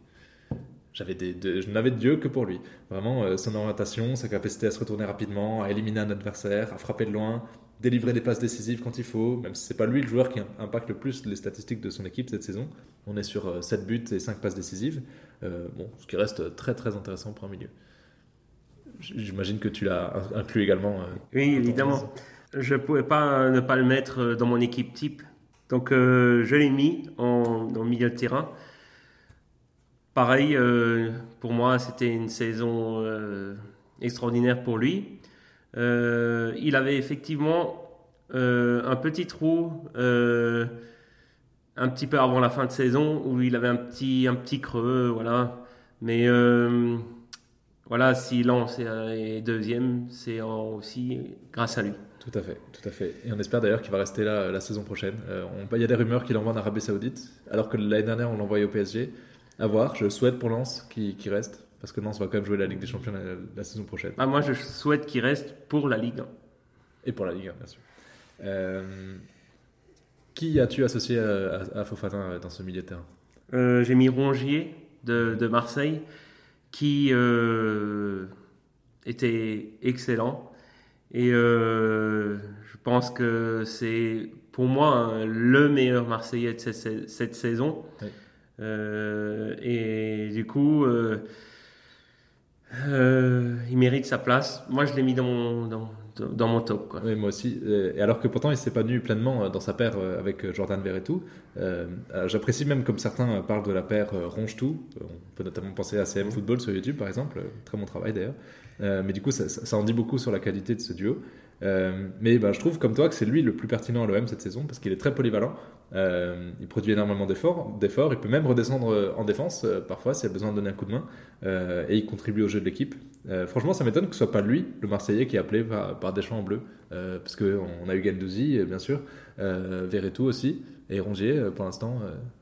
j'avais des, je n'avais de Dieu que pour lui. Vraiment, son orientation, sa capacité à se retourner rapidement, à éliminer un adversaire, à frapper de loin, délivrer des passes décisives quand il faut, même si c'est pas lui le joueur qui impacte le plus les statistiques de son équipe cette saison. On est sur 7 euh, buts et 5 passes décisives, euh, bon, ce qui reste très très intéressant pour un milieu. J'imagine que tu l'as inclus également. Euh, oui, évidemment. Je ne pouvais pas ne pas le mettre dans mon équipe type. Donc je l'ai mis en, milieu de terrain. Pareil, pour moi, c'était une saison extraordinaire pour lui. Euh, il avait effectivement euh, un petit trou euh, un petit peu avant la fin de saison où il avait un petit, un petit creux, voilà. Mais voilà, s'il lance et deuxième, c'est aussi grâce à lui. Tout à fait, tout à fait. Et on espère d'ailleurs qu'il va rester là la saison prochaine. il y a des rumeurs qu'il envoie en Arabie Saoudite, alors que l'année dernière on l'envoyait au PSG. À voir, je souhaite pour Lens qu'il reste Parce que Nantes va quand même jouer la Ligue des Champions la, saison prochaine. Ah, moi, je souhaite qu'il reste pour la Ligue 1. Et pour la Ligue 1, bien sûr. qui as-tu associé à, Fofana dans ce milieu de terrain? J'ai mis Rongier de, de Marseille, qui était excellent. Et je pense que c'est pour moi le meilleur Marseillais de cette, saison. Euh, et du coup, euh, euh, il mérite sa place. Moi, je l'ai mis dans mon, dans, dans mon top. Quoi. Oui, moi aussi. Et alors que pourtant, il s'est pas nu pleinement dans sa paire avec Jordan Verretou. J'apprécie même comme certains parlent de la paire Ronge-Tout. On peut notamment penser à CM Football sur YouTube, par exemple. Très bon travail d'ailleurs. mais du coup, ça, ça, en dit beaucoup sur la qualité de ce duo. Euh, mais bah, je trouve comme toi que c'est lui le plus pertinent à l'OM cette saison parce qu'il est très polyvalent. Euh, il produit énormément d'efforts, d'efforts. Il peut même redescendre euh, en défense parfois s'il a besoin de donner un coup de main. et il contribue au jeu de l'équipe. franchement, ça m'étonne que ce soit pas lui, le Marseillais, qui est appelé par, par Deschamps en bleu. parce qu'on a eu Gendouzi, bien sûr, Verretou aussi. Et Rongier, pour l'instant,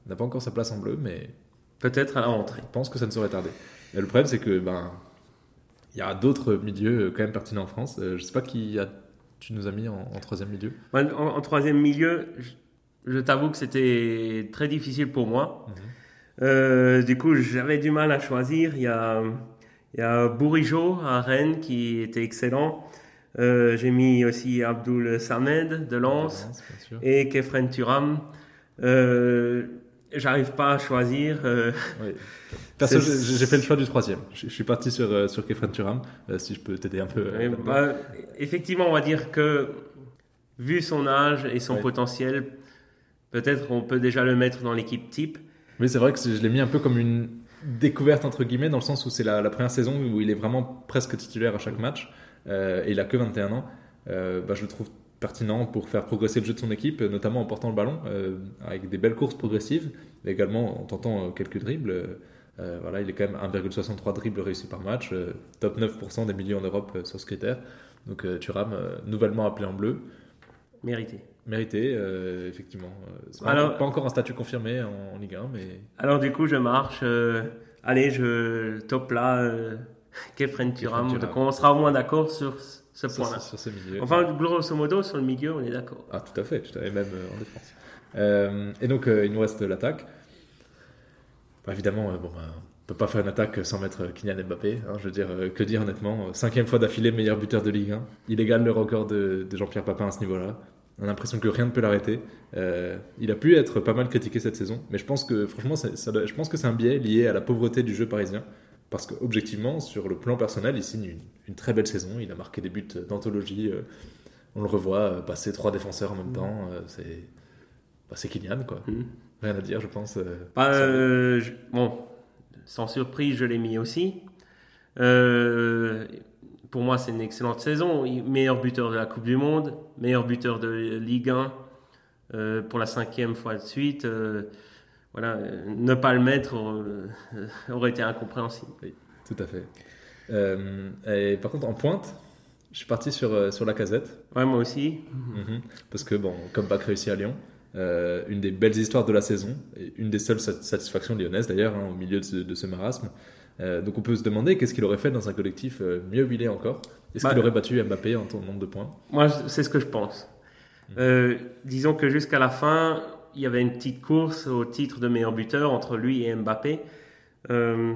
n'a pas encore sa place en bleu, mais. Peut-être à la rentrée. Je pense que ça ne saurait tarder. Le problème, c'est que ben, il y a d'autres milieux quand même pertinents en France. je sais pas qui a tu nous as mis en, troisième milieu en, troisième milieu, je, t'avoue que c'était très difficile pour moi. Mhm. Euh, du coup, j'avais du mal à choisir. Il y a, il y a Bourigeau à Rennes qui était excellent. Euh, j'ai mis aussi Abdul Samed de Lens et Kefren Turam. Euh, j'arrive pas à choisir. Euh, j'ai fait le choix du troisième. Je, suis parti sur, euh, sur Kefren Turam, euh, si je peux t'aider un peu. Bah, effectivement, on va dire que, vu son âge et son potentiel, peut-être on peut déjà le mettre dans l'équipe type. Oui, c'est vrai que je l'ai mis un peu comme une découverte, entre guillemets, dans le sens où c'est la, première saison où il est vraiment presque titulaire à chaque match, et il a que 21 ans. Bah, je le trouve pertinent pour faire progresser le jeu de son équipe, notamment en portant le ballon, euh, avec des belles courses progressives, mais également en tentant euh, quelques dribbles. Euh, voilà, il est quand même 1,63 dribbles réussis par match, top 9% des milieux en Europe sur ce critère. Donc Thuram, nouvellement appelé en bleu. Mérité. Mérité, effectivement. alors, pas encore un statut confirmé en, Ligue 1, mais... Alors du coup, je marche. allez, je top là. Kefren Thuram. Donc on sera au moins d'accord sur ce point-là. Sur. Enfin, grosso modo, sur le milieu, on est d'accord. Ah, tout à fait, tout à fait, même euh, en défense. Euh, et donc, euh, il nous reste l'attaque. Bah, évidemment, bon, bah, on peut pas faire une attaque sans mettre Kylian Mbappé. Hein, je veux dire, que dire honnêtement Cinquième fois d'affilée, meilleur buteur de Ligue 1. Il égale le record de, Jean-Pierre Papin à ce niveau-là. On a l'impression que rien ne peut l'arrêter. il a pu être pas mal critiqué cette saison, mais je pense que franchement, ça, je pense que c'est un biais lié à la pauvreté du jeu parisien. Parce qu'objectivement, sur le plan personnel, il signe une, très belle saison. Il a marqué des buts d'anthologie. Euh, on le revoit euh, passer trois défenseurs en même mm. temps. Euh, c'est bah, Kylian, quoi. Mm. Rien à dire, je pense. Bah, bon, sans surprise, je l'ai mis aussi. pour moi, c'est une excellente saison. Meilleur buteur de la Coupe du Monde, meilleur buteur de Ligue 1 pour la cinquième fois de suite voilà, ne pas le mettre euh, aurait été incompréhensible. Oui, tout à fait. Euh, et par contre, en pointe, je suis parti sur, euh, sur la casette. Ouais, moi aussi. Mhm. parce que, bon, comme pas réussi à Lyon, une des belles histoires de la saison, et une des seules satisfactions lyonnaises d'ailleurs, hein, au milieu de ce, de ce marasme. donc on peut se demander qu'est-ce qu'il aurait fait dans un collectif mieux huilé encore? Est-ce qu'il bah, aurait battu Mbappé en nombre de points? Moi, c'est ce que je pense. Mhm. disons que jusqu'à la fin, il y avait une petite course au titre de meilleur buteur entre lui et Mbappé. Euh,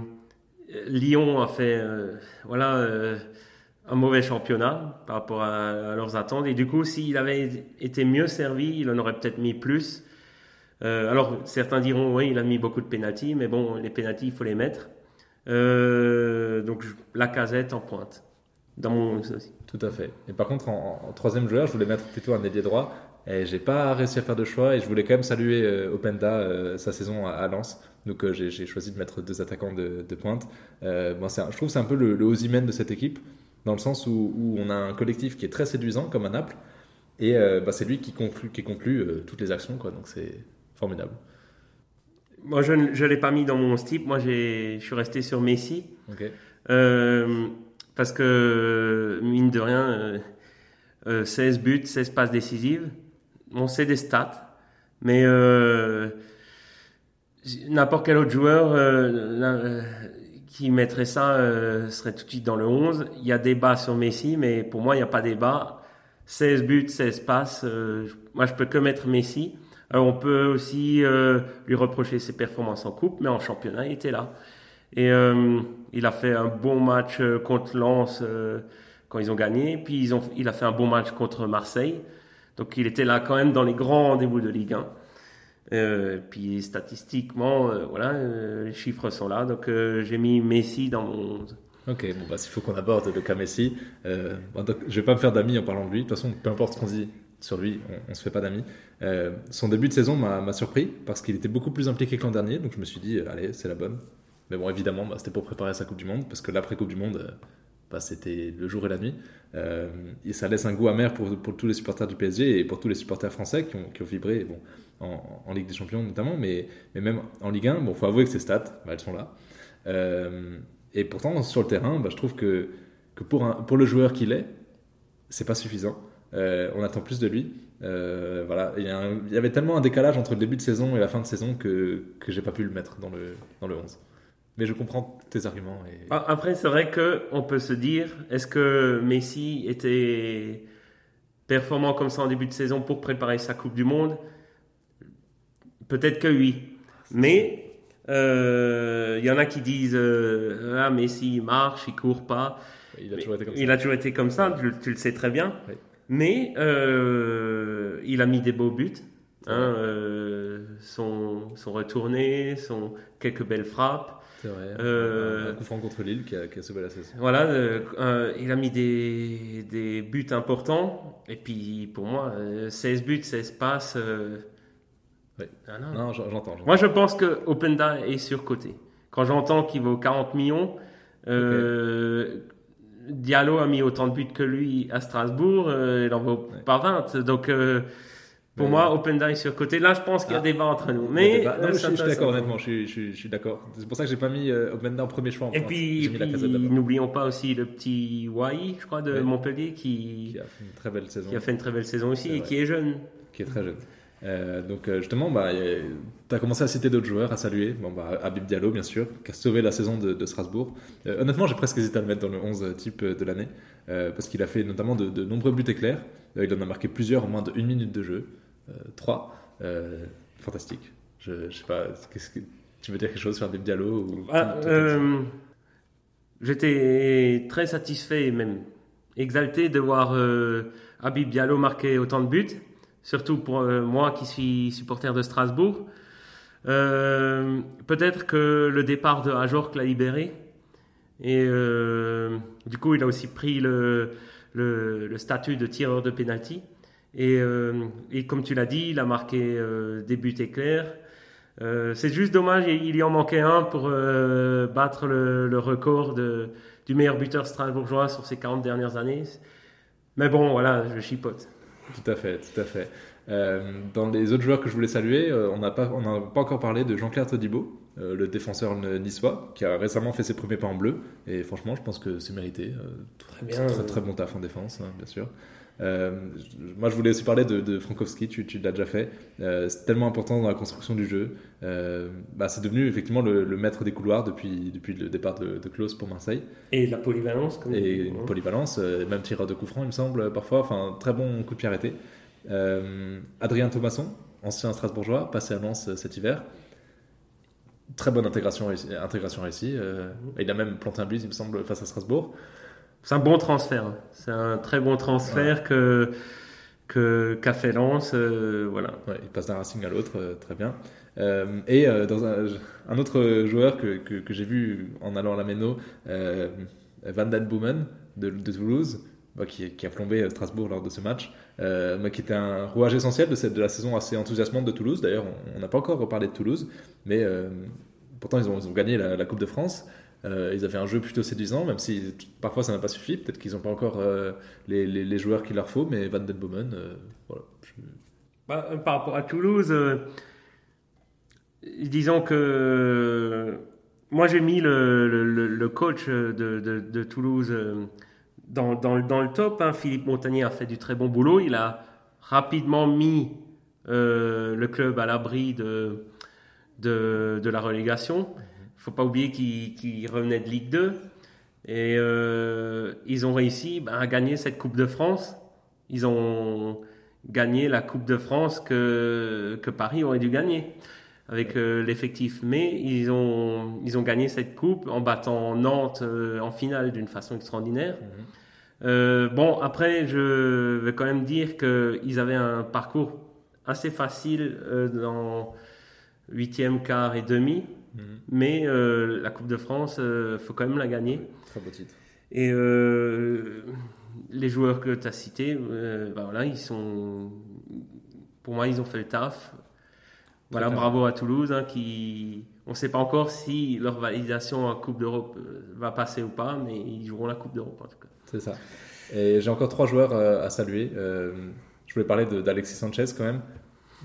Lyon a fait euh, voilà, euh, un mauvais championnat par rapport à, leurs attentes. Et du coup, s'il avait été mieux servi, il en aurait peut-être mis plus. alors, certains diront, oui, il a mis beaucoup de pénalties, mais bon, les pénalties, il faut les mettre. donc, la casette en pointe. Dans mon aussi. Tout à fait. Et par contre, en, troisième joueur, je voulais mettre plutôt un ailier droit. Et j'ai pas réussi à faire de choix et je voulais quand même saluer euh, Openda euh, sa saison à, Lens. Donc euh, j'ai choisi de mettre deux attaquants de, pointe. Bon, je trouve que c'est un peu le, le Ozymen de cette équipe, dans le sens où, on a un collectif qui est très séduisant, comme à Naples. Et bah, c'est lui qui conclut, qui conclut toutes les actions, quoi. donc c'est formidable. Moi, je ne l'ai pas mis dans mon style. Moi, je suis resté sur Messi. parce que, mine de rien, 16 buts, 16 passes décisives on sait des stats, mais euh, n'importe quel autre joueur euh, euh, qui mettrait ça euh, serait tout de suite dans le 11. Il y a débat sur Messi, mais pour moi, il n'y a pas débat. 16 buts, 16 passes. euh, moi, je peux que mettre Messi. Alors, on peut aussi euh, lui reprocher ses performances en coupe, mais en championnat, il était là. Et euh, il a fait un bon match euh, contre Lens euh, quand ils ont gagné. Puis ils ont, il a fait un bon match contre Marseille. Donc il était là quand même dans les grands rendez-vous de Ligue 1. Euh, puis statistiquement, euh, voilà, euh, les chiffres sont là. Donc j'ai mis Messi dans mon 11. Ok, bon, bah, s'il faut qu'on aborde le cas Messi, bon, donc, je vais pas me faire d'amis en parlant de lui. De toute façon, peu importe ce qu'on dit sur lui, on, on se fait pas d'amis. Son début de saison m'a surpris parce qu'il était beaucoup plus impliqué que l'an dernier, donc je me suis dit, allez, c'est la bonne. Mais bon, évidemment, bah, c'était pour préparer sa Coupe du Monde parce que l'après Coupe du Monde, bah, c'était le jour et la nuit. Et ça laisse un goût amer pour, tous les supporters du PSG et pour tous les supporters français qui ont, vibré bon, en, Ligue des Champions notamment, mais, mais même en Ligue 1. Bon, faut avouer que ses stats, bah, elles sont là. Euh, et pourtant, sur le terrain, bah, je trouve que, que pour, un, pour le joueur qu'il est, c'est pas suffisant. Euh, on attend plus de lui. Euh, voilà, il y, avait tellement un décalage entre le début de saison et la fin de saison que, que j'ai pas pu le mettre dans le, dans le 11. Mais je comprends tes arguments. Ah, Après, c'est vrai que on peut se dire, est-ce que Messi était performant comme ça en début de saison pour préparer sa Coupe du Monde? Peut-être que oui. Mais euh, il y en a qui disent, euh, ah Messi il marche, il court pas. il a toujours été comme ça. Il a toujours été comme ça, tu, tu le sais très bien. Oui. Mais euh, il a mis des beaux buts. Hein, euh, son, son retourné, son, quelques belles frappes. C'est vrai. Euh, Un coup franc contre Lille qui a, qui a sauvé la saison. Voilà, euh, euh, il a mis des, des buts importants. Et puis pour moi, euh, 16 buts, 16 passes. Ah non. Non, j'en- j'entends. j'entends. Moi, je pense que Openda est surcoté. Quand j'entends qu'il vaut 40 millions, euh, Diallo a mis autant de buts que lui à Strasbourg, euh, il en vaut Ouais. pas 20. Donc, euh, pour Mais- moi, Openda est surcoté. Là, je pense qu'il y a Ah. débat entre nous. Mais, non, je, suis- je suis passe. d'accord, honnêtement, je suis, je suis- je suis d'accord. C'est pour ça que j'ai pas mis euh, Openda en premier choix. En Et puis, n'oublions pas aussi le petit Wai, je crois, de Ouais. Montpellier, qui, qui a fait une très belle saison, qui a fait une très belle saison aussi et qui est jeune. qui est très jeune. Euh, donc euh, justement, bah, tu as commencé à citer d'autres joueurs à saluer. Bon, bah, Habib Diallo, bien sûr, qui a sauvé la saison de, de Strasbourg. Euh, honnêtement, j'ai presque hésité à le mettre dans le 11 type de l'année, euh, parce qu'il a fait notamment de, de nombreux buts éclairs. Il en a marqué plusieurs en moins de une minute de jeu. Trois. Fantastique. Je, je sais pas, qu'est-ce que, tu veux dire quelque chose sur Habib Diallo ou... Ah, J'étais très satisfait et même exalté de voir Habib Diallo marquer autant de buts, surtout pour euh, moi qui suis supporter de Strasbourg. Euh, Peut-être que le départ de Ajorc l'a libéré. Et euh, du coup, il a aussi pris le, statut de tireur de penalty. Et, comme tu l'as dit, il a marqué des buts éclairs. C'est juste dommage, il y en manquait un pour battre le, record du meilleur buteur strasbourgeois sur ces 40 dernières années. Mais bon, voilà, je chipote. Tout à fait, tout à fait. Euh, dans les autres joueurs que je voulais saluer, euh, on n'a pas, on pas encore parlé de Jean-Claire Todibo, euh, le défenseur niçois, qui a récemment fait ses premiers pas en bleu. Et franchement, je pense que c'est mérité. Très bien. Très, très bon taf en défense, hein, bien sûr. Euh, moi, je voulais aussi parler de, de Frankowski, tu, tu l'as déjà fait. Euh, c'est tellement important dans la construction du jeu. Euh, bah, c'est devenu effectivement le, le maître des couloirs depuis, depuis le départ de, de Klose pour Marseille. Et la polyvalence, comme Et une polyvalence, euh, même tireur de coup franc, il me semble, parfois. Enfin, très bon coup de pied arrêté. Adrien Thomasson, ancien Strasbourgeois, passé à Lens cet hiver. Très bonne intégration réussie. Intégration réussie. euh, il a même planté un but, il me semble, face à Strasbourg. C'est un bon transfert. hein. C'est un très bon transfert que que qu'a fait Lens. euh, voilà. Ouais, il passe d'un Racing à l'autre, euh, très bien. Euh, et euh, dans un, un autre joueur que, que, que j'ai vu en allant à la euh, Van Den Boomen de, de Toulouse, bah, qui, qui a plombé Strasbourg lors de ce match, mais qui était un rouage essentiel de, cette, de la saison assez enthousiasmante de Toulouse. D'ailleurs, on- n'a pas encore reparlé de Toulouse, mais pourtant ils ont, ils ont gagné la, la Coupe de France. Euh, ils avaient un jeu plutôt séduisant, même si parfois ça n'a pas suffi. Peut-être qu'ils n'ont pas encore euh, les, joueurs qu'il leur faut, mais Van Den Boomen, euh, voilà. Bah, euh, par rapport à Toulouse, disons que moi j'ai mis le, coach de, Toulouse dans, le top. hein. Philippe Montagnier a fait du très bon boulot. Il a rapidement mis le club à l'abri de la relégation. Faut pas oublier qu'ils revenaient de Ligue 2. Et euh, ils ont réussi ben, à gagner cette Coupe de France. Ils ont gagné la Coupe de France que, que Paris aurait dû gagner avec euh, l'effectif. Mais ils ont, ils ont gagné cette Coupe en battant Nantes euh, en finale d'une façon extraordinaire. Mhm. bon, après, je vais quand même dire qu'ils avaient un parcours assez facile dans huitième, quart et demi. Mhm. Mais la Coupe de France, il faut quand même la gagner. Et euh, les joueurs que tu as cités, euh, bah voilà, ils sont, pour moi, ils ont fait le taf. Voilà, bravo à Toulouse, hein, qui, on ne sait pas encore si leur validation en Coupe d'Europe euh, va passer ou pas, mais ils joueront la Coupe d'Europe en tout cas. C'est ça. Et j'ai encore trois joueurs à saluer. je voulais parler d'Alexis Sanchez quand même,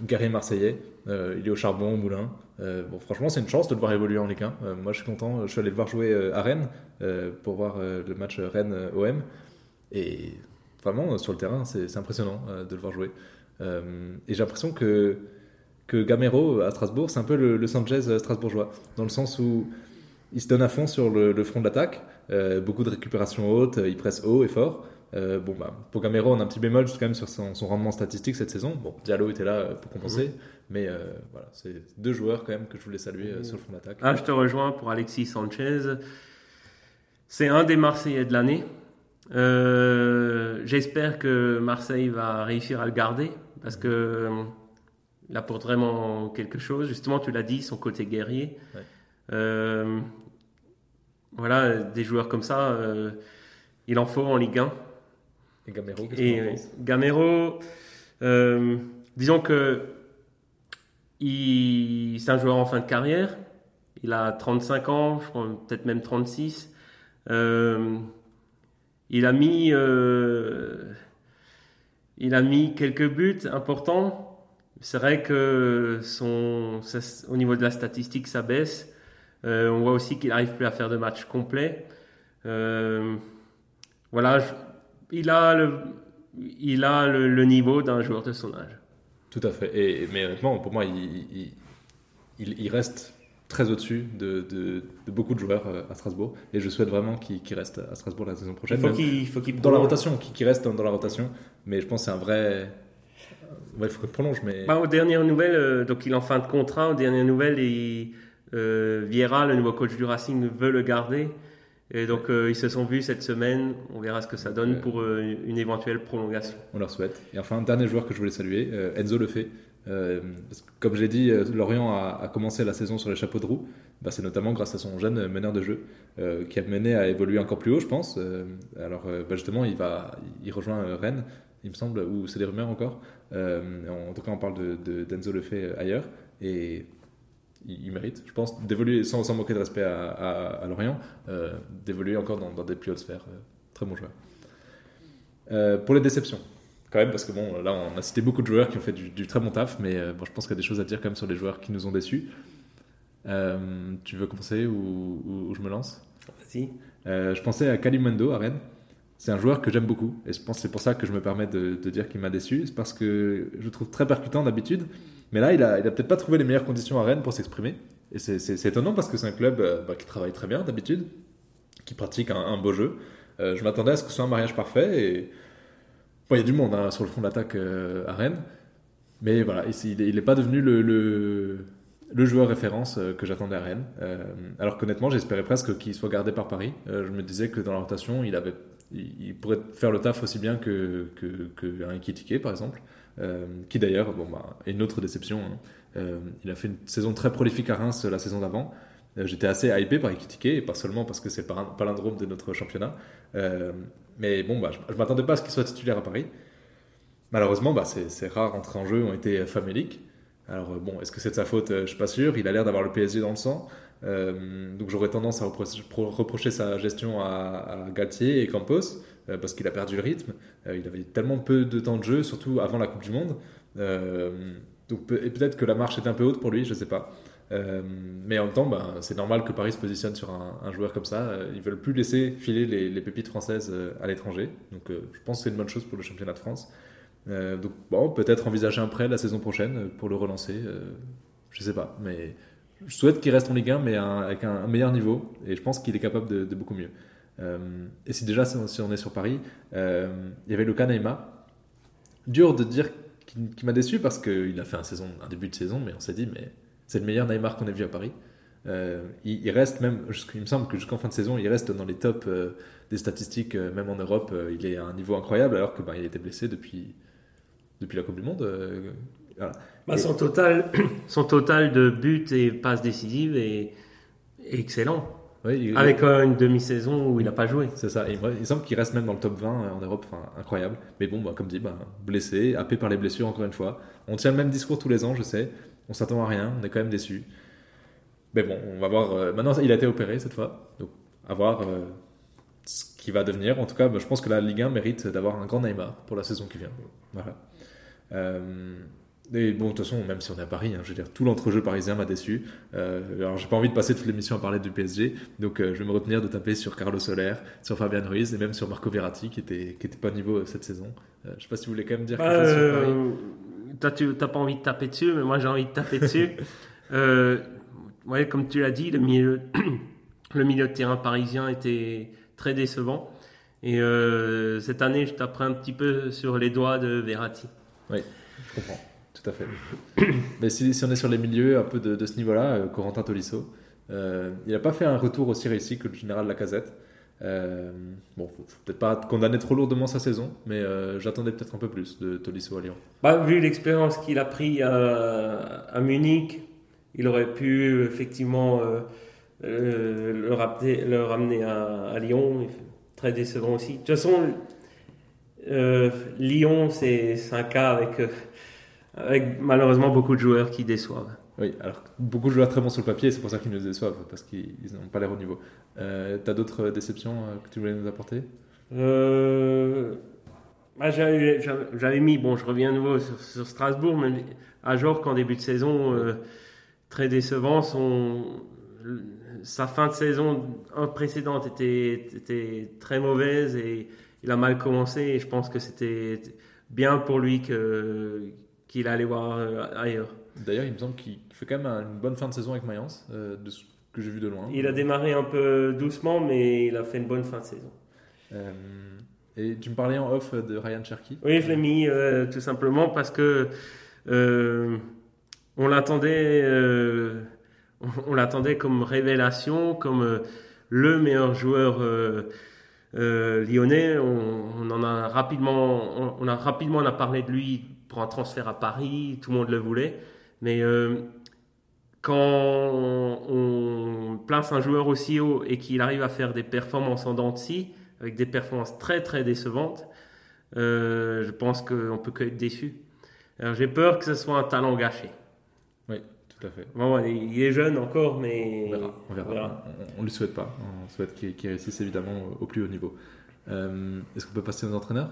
guerrier marseillais. il est au charbon, au moulin. Euh, bon, franchement, c'est une chance de le voir évoluer en Ligue 1. Euh, moi, je suis content. Je suis allé le voir jouer euh, à Rennes pour voir le match Rennes-OM. Et vraiment, sur le terrain, c'est impressionnant de le voir jouer. et j'ai l'impression que, que Gamero à Strasbourg, c'est un peu le, Sanchez strasbourgeois, dans le sens où il se donne à fond sur le, le front de l'attaque, beaucoup de récupération haute, il presse haut et fort. Euh, bon, bah, on a un petit bémol quand même sur son, rendement statistique cette saison. Bon, Diallo était là euh, pour compenser, mhm. mais euh, voilà, c'est deux joueurs quand même que je voulais saluer sur le front d'attaque. Ah, je te rejoins pour Alexis Sanchez. C'est un des Marseillais de l'année. J'espère que Marseille va réussir à le garder parce que il apporte vraiment quelque chose. Justement, tu l'as dit, son côté guerrier. voilà, des joueurs comme ça, il en faut en Ligue 1. Et Gamero, qu'est-ce euh, disons que c'est un joueur en fin de carrière. Il a 35 ans, je crois peut-être même 36. Euh, il a mis, euh, il a mis quelques buts importants. C'est vrai que son, au niveau de la statistique, ça baisse. on voit aussi qu'il n'arrive plus à faire de matchs complets. voilà, je, il a le, il a le, niveau d'un joueur de son âge. Tout à fait. Et, mais honnêtement, pour moi, il, il, reste très au-dessus de, de, beaucoup de joueurs euh, à Strasbourg. Et je souhaite vraiment qu'il reste à Strasbourg la saison prochaine. Il faut qu'il dans la rotation, qu'il reste dans, la rotation. Mais je pense que c'est un vrai. il faut qu'il prolonge. Mais... Bah, aux dernières nouvelles, euh, donc il est en fin de contrat. Aux dernières nouvelles, et, euh, Vieira, le nouveau coach du Racing, veut le garder. Et donc, euh, ils se sont vus cette semaine. On verra ce que ça donne pour euh, une éventuelle prolongation. On leur souhaite. Et enfin, dernier joueur que je voulais saluer, euh, Enzo Lefebvre. Parce que, comme j'ai dit, Lorient a, commencé la saison sur les chapeaux de roue. Bah, c'est notamment grâce à son jeune meneur de jeu qui a mené à évoluer encore plus haut, je pense. alors, bah, justement, il, va, il rejoint Rennes, il me semble, ou c'est des rumeurs encore. en tout cas, on parle d'Enzo de, Lefebvre ailleurs. Et il, mérite, je pense, d'évoluer, sans, sans, manquer de respect à, Lorient, euh, d'évoluer encore dans, des plus hautes sphères. Euh, très bon joueur. Euh, pour les déceptions, quand même, parce que bon, là, on a cité beaucoup de joueurs qui ont fait du, très bon taf, mais bon, je pense qu'il y a des choses à dire quand même sur les joueurs qui nous ont déçus. tu veux commencer ou, je me lance? Vas-y. je pensais à Kalimando à Rennes. C'est un joueur que j'aime beaucoup et je pense que c'est pour ça que je me permets de, de dire qu'il m'a déçu. C'est parce que je le trouve très percutant d'habitude, mais là, il a, peut-être pas trouvé les meilleures conditions à Rennes pour s'exprimer. Et c'est étonnant parce que c'est un club euh, bah, qui travaille très bien d'habitude, qui pratique un, beau jeu. Euh, je m'attendais à ce que ce soit un mariage parfait. Il y a du monde hein, sur le front d'attaque euh, à Rennes. Mais voilà, il n'est pas devenu le, joueur référence que j'attendais à Rennes. alors qu'honnêtement, j'espérais presque qu'il soit gardé par Paris. je me disais que dans la rotation, il, pourrait faire le taf aussi bien qu'un que, que, par exemple. Euh, qui d'ailleurs bah, est une autre déception. Hein. Euh, il a fait une saison très prolifique à Reims la saison d'avant. Euh, j'étais assez hypé par Ekitike, et pas seulement parce que c'est le palindrome de notre championnat. mais bon, bah, je ne m'attendais pas à ce qu'il soit titulaire à Paris. Malheureusement, bah, rares entrées en jeu ont été faméliques. Alors bon, est-ce que c'est de sa faute? Je suis pas sûr. Il a l'air d'avoir le PSG dans le sang. donc j'aurais tendance à reprocher, sa gestion à, à Galtier et Campos. Euh, parce qu'il a perdu le rythme. Euh, il avait tellement peu de temps de jeu, surtout avant la Coupe du Monde. Euh, donc, peut-être que la marche est un peu haute pour lui, je ne sais pas. mais en même temps, ben, c'est normal que Paris se positionne sur un, joueur comme ça. ils veulent plus laisser filer les, pépites françaises à l'étranger. Donc je pense que c'est une bonne chose pour le championnat de France. donc bon, peut-être envisager un prêt la saison prochaine pour le relancer. je sais pas, mais je souhaite qu'il reste en Ligue 1, mais avec un, meilleur niveau. Et je pense qu'il est capable de, beaucoup mieux. Et si déjà, si on est sur Paris, il y avait Luka Neymar. Dur de dire qu'il m'a déçu parce qu'il a fait un, saison, un début de saison, mais on s'est dit, mais c'est le meilleur Neymar qu'on ait vu à Paris. Euh, il, reste même, il me semble que jusqu'en fin de saison, il reste dans les tops euh, des statistiques, euh, même en Europe, il est à un niveau incroyable alors que bah, il était blessé depuis, depuis la Coupe du Monde. Bah, son, total, son total de buts et passes décisives est, excellent. Avec une demi-saison où il n'a pas joué. C'est ça. il semble qu'il reste même dans le top 20 en Europe. Enfin, incroyable. Mais bon, bah, comme dit, bah, blessé, happé par les blessures encore une fois. On tient le même discours tous les ans, je sais. On s'attend à rien. On est quand même déçu. Mais bon, on va voir. Euh, maintenant, il a été opéré cette fois. Donc, à voir euh, ce qui va devenir. En tout cas, bah, je pense que la Ligue 1 mérite d'avoir un grand Neymar pour la saison qui vient. Voilà. Euh, et bon, de toute façon, même si on est à Paris, hein, je veux dire, tout l'entrejeu parisien m'a déçu. alors, j'ai pas envie de passer toute l'émission à parler du PSG, donc je vais me retenir de taper sur Carlos Soler, sur Fabien Ruiz et même sur Marco Verratti qui était, qui était pas niveau cette saison. je sais pas si vous voulez quand même dire quelque chose sur Paris. Toi, tu n'as pas envie de taper dessus, mais moi j'ai envie de taper dessus. ouais, comme tu l'as dit, le milieu, le milieu de terrain parisien était très décevant. Et euh, cette année, je taperai un petit peu sur les doigts de Verratti. Oui, je comprends, tout à fait. Mais si, on est sur les milieux un peu de, ce niveau-là, euh, Corentin Tolisso, euh, il n'a pas fait un retour aussi réussi que le général Lacazette. Euh, bon, faut, faut peut-être pas condamner trop lourdement sa saison, mais j'attendais peut-être un peu plus de Tolisso à Lyon. Bah, vu l'expérience qu'il a pris à, Munich, il aurait pu effectivement euh, euh, le, ramener, à, Lyon. Très décevant aussi. De toute façon, euh, Lyon, c'est un cas avec, avec malheureusement beaucoup de joueurs qui déçoivent. Oui, alors beaucoup de joueurs très bons sur le papier, c'est pour ça qu'ils nous déçoivent, parce qu'ils n'ont pas l'air au niveau. Euh, tu as d'autres déceptions que tu voulais nous apporter? Bah, J'avais mis, bon, je reviens à nouveau sur, Strasbourg, mais à Jorque en début de saison, très décevant. Son, sa fin de saison précédente était, était, très mauvaise et il a mal commencé. Et je pense que c'était bien pour lui que, qu'il allait voir euh, ailleurs. D'ailleurs, il me semble qu'il fait quand même une bonne fin de saison avec Mayence, euh, de ce que j'ai vu de loin. Il a démarré un peu doucement, mais il a fait une bonne fin de saison. Euh, et tu me parlais en off de Ryan Cherky Oui, je l'ai mis tout simplement parce que on l'attendait, on, l'attendait comme révélation, comme le meilleur joueur euh, lyonnais. On, en a rapidement, on, a rapidement on a parlé de lui pour un transfert à Paris. Tout le monde le voulait, mais quand on, place un joueur aussi haut et qu'il arrive à faire des performances en dents avec des performances très très décevantes, je pense qu'on peut que être déçu. j'ai peur que ce soit un talent gâché. Oui, tout à fait. il est jeune encore, mais on verra. On, ne lui souhaite pas. On souhaite qu'il réussisse évidemment au plus haut niveau. Euh, est-ce qu'on peut passer aux entraîneurs?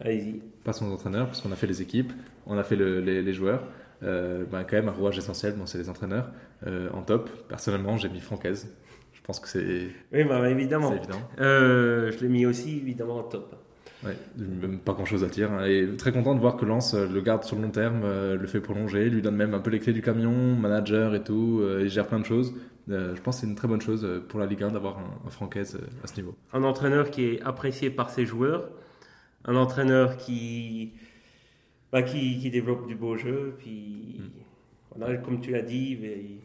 Allez-y. Passons aux entraîneurs, puisqu'on a fait les équipes, on a fait les, joueurs. Euh, ben, quand même, un rouage essentiel, bon, c'est les entraîneurs. Euh, en top, personnellement, j'ai mis Francaise. Je pense que c'est. Oui, bah, évidemment. évident. je l'ai mis aussi, évidemment, en top. Ouais, même pas grand chose à dire. Hein. Et très content de voir que Lance euh, le garde sur le long terme, euh, le fait prolonger, lui donne même un peu les clés du camion, manager et tout, euh, il gère plein de choses. je pense que c'est une très bonne chose pour la Ligue 1 d'avoir un, un Francaise à ce niveau. Un entraîneur qui est apprécié par ses joueurs, un entraîneur qui, bah, qui, qui, développe du beau jeu, puis hmm. comme tu l'as dit, il,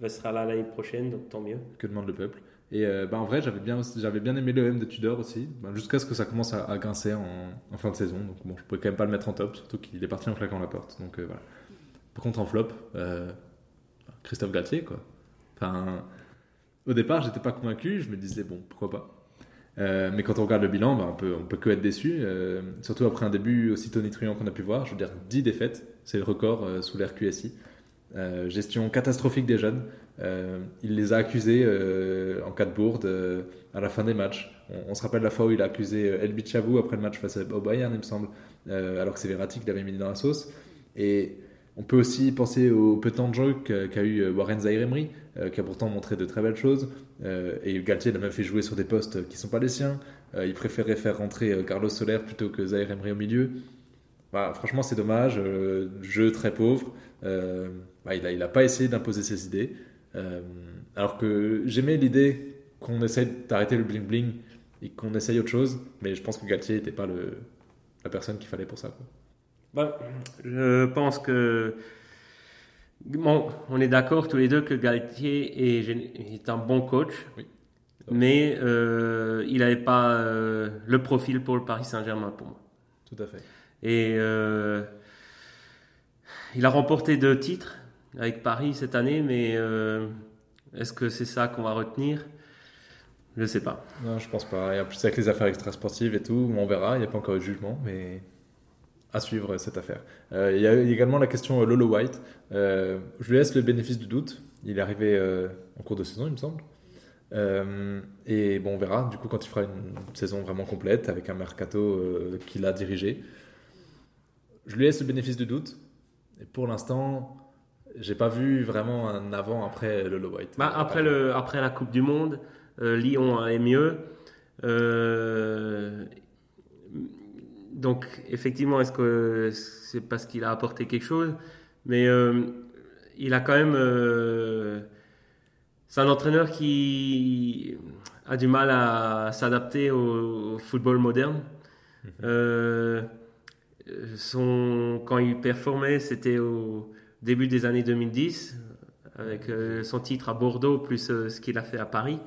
va sera là l'année prochaine, donc tant mieux. Que demande le peuple et euh, bah, en vrai, j'avais bien, j'avais bien aimé le M de Tudor aussi, bah, jusqu'à ce que ça commence à, grincer en, fin de saison. Donc bon, je pouvais quand même pas le mettre en top, surtout qu'il est parti en claquant la porte. Donc euh, voilà. Par contre, en flop, euh, Christophe Galtier, quoi. Enfin, au départ, j'étais pas convaincu, je me disais, bon, pourquoi pas. Mais quand on regarde le bilan, bah, on, peut, on peut que être déçu, surtout après un début aussi tonitruant qu'on a pu voir. Je veux dire, 10 défaites, c'est le record sous l'ère QSI. gestion catastrophique des jeunes. Euh, il les a accusés euh, en cas de bourde euh, à la fin des matchs. On, se rappelle la fois où il a accusé El Bichabou après le match face au Bayern, il me semble, alors que c'est Verratti qui l'avait mis dans la sauce. Et on peut aussi penser au petit jeu qu'a eu Warren Zaire qui a pourtant montré de très belles choses. Et Galtier l'a même fait jouer sur des postes qui ne sont pas les siens. il préférait faire rentrer Carlos Soler plutôt que Zaire Emery au milieu. bah, franchement, c'est dommage. jeu très pauvre. Bah, il n'a pas essayé d'imposer ses idées. alors que j'aimais l'idée qu'on essaie d'arrêter le bling-bling et qu'on essaye autre chose. Mais je pense que Galtier n'était pas le, la personne qu'il fallait pour ça. Bah, je pense que. Bon, on est d'accord tous les deux que Galtier est, est un bon coach. Mais euh, il n'avait pas euh, le profil pour le Paris Saint-Germain pour moi. Tout à fait. Et euh, il a remporté deux titres avec Paris cette année, mais est-ce que c'est ça qu'on va retenir? Je sais pas. Non, je pense pas. Et en plus, avec les affaires extrasportives et tout, on verra. Il n'y a pas encore eu de jugement, mais à suivre cette affaire. Euh, il y a également la question euh, Lolo White. Euh, je lui laisse le bénéfice du doute. Il est arrivé en cours de saison, il me semble. et bon, on verra du coup quand il fera une saison vraiment complète avec un mercato qu'il a dirigé. Je lui laisse le bénéfice du doute. Et pour l'instant, j'ai pas vu vraiment un avant-après Lolo White. Bah, après, la Coupe du Monde, Lyon est mieux. Donc, effectivement, est-ce que c'est parce qu'il a apporté quelque chose? Mais euh, il a quand même. c'est un entraîneur qui a du mal à s'adapter au, football moderne. Mhm. son, quand il performait, c'était au début des années 2010, avec son titre à Bordeaux, plus ce qu'il a fait à Paris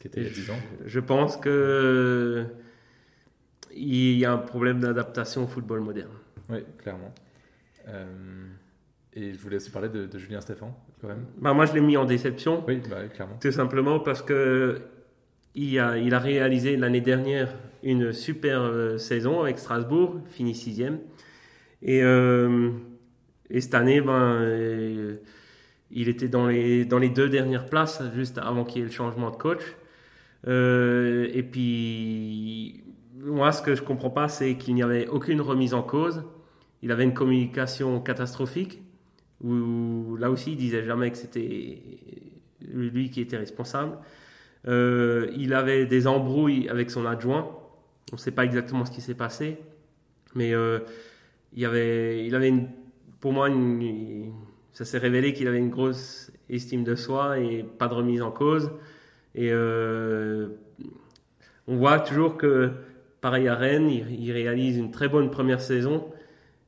qui était il y a 10 ans. Je pense que il y a un problème d'adaptation au football moderne. Oui, clairement. Euh, et je voulais aussi parler de, Julien Stéphan, quand même. Bah, moi, je l'ai mis en déception. Oui, bah, clairement. Tout simplement parce que il a, il a réalisé l'année dernière une super euh, saison avec Strasbourg, fini sixième. Et, euh, et cette année, ben, il était dans les, dans les deux dernières places, juste avant qu'il y ait le changement de coach. Et puis, moi, ce que je comprends pas, c'est qu'il n'y avait aucune remise en cause. Il avait une communication catastrophique, là aussi, il disait jamais que c'était lui qui était responsable. Euh, il avait des embrouilles avec son adjoint. On ne sait pas exactement ce qui s'est passé, mais euh, il, avait, pour moi, ça s'est révélé qu'il avait une grosse estime de soi et pas de remise en cause. Et euh, on voit toujours que, pareil à Rennes, il, réalise une très bonne première saison.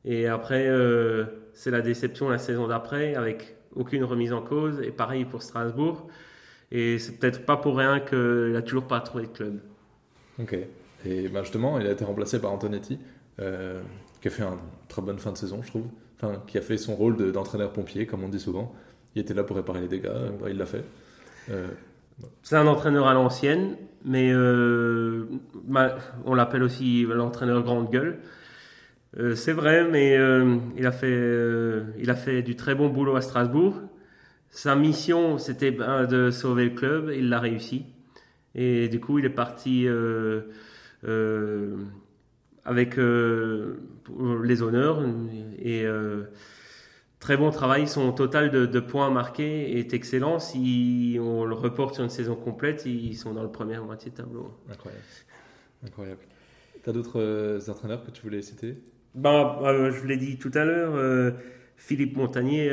Et après, euh, c'est la déception la saison d'après, avec aucune remise en cause. Et pareil pour Strasbourg. Et c'est peut-être pas pour rien qu'il n'a toujours pas trouvé de club. Ok. Et ben justement, il a été remplacé par Antonetti, euh, qui a fait une très bonne fin de saison, je trouve. Enfin, qui a fait son rôle d'entraîneur pompier, comme on dit souvent. Il était là pour réparer les dégâts, bah, il l'a fait. C'est un entraîneur à l'ancienne, mais euh, on l'appelle aussi l'entraîneur grande gueule. Euh, c'est vrai, mais euh, il, a fait, il a fait du très bon boulot à Strasbourg. Sa mission, c'était ben, de sauver le club, il l'a réussi. Et du coup, il est parti avec les honneurs. Et Très bon travail, son total de, points marqués est excellent. Si on le reporte sur une saison complète, ils sont dans le premier moitié de tableau. Incroyable. Incroyable. Tu as d'autres euh, entraîneurs que tu voulais citer? Bah, euh, Je l'ai dit tout à l'heure, euh, Philippe Montagnier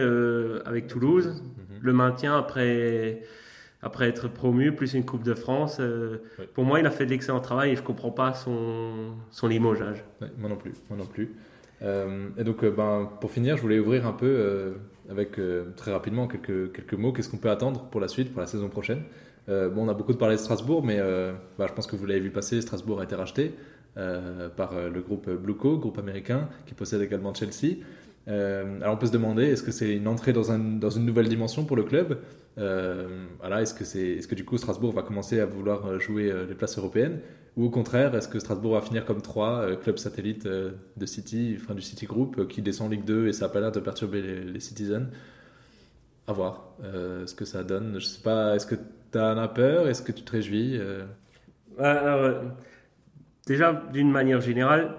avec Toulouse, mhm. le maintien après, après être promu, plus une Coupe de France. Pour moi, il a fait de l'excellent travail et je ne comprends pas son, son limogeage. moi non plus. Moi non plus. Euh, et donc, euh, ben, pour finir, je voulais ouvrir un peu euh, avec très rapidement quelques, quelques mots. Qu'est-ce qu'on peut attendre pour la suite, pour la saison prochaine? Bon, on a beaucoup parlé de Strasbourg, mais bah, je pense que vous l'avez vu passer. Strasbourg a été racheté par le groupe Blueco, groupe américain, qui possède également Chelsea. alors on peut se demander, est-ce que c'est une entrée dans, un, dans, une nouvelle dimension pour le club? Voilà, Est-ce que, c'est, est-ce que du coup Strasbourg va commencer à vouloir jouer les places européennes? Ou au contraire, est-ce que Strasbourg va finir comme 3 euh, clubs satellites euh, de City, enfin du City Group, euh, qui descend Ligue 2 et ça n'a pas l'air de perturber les, Citizens? À voir ce que ça donne. Je sais pas, est-ce que tu en as peur Est-ce que tu te réjouis Alors, Déjà, d'une manière générale,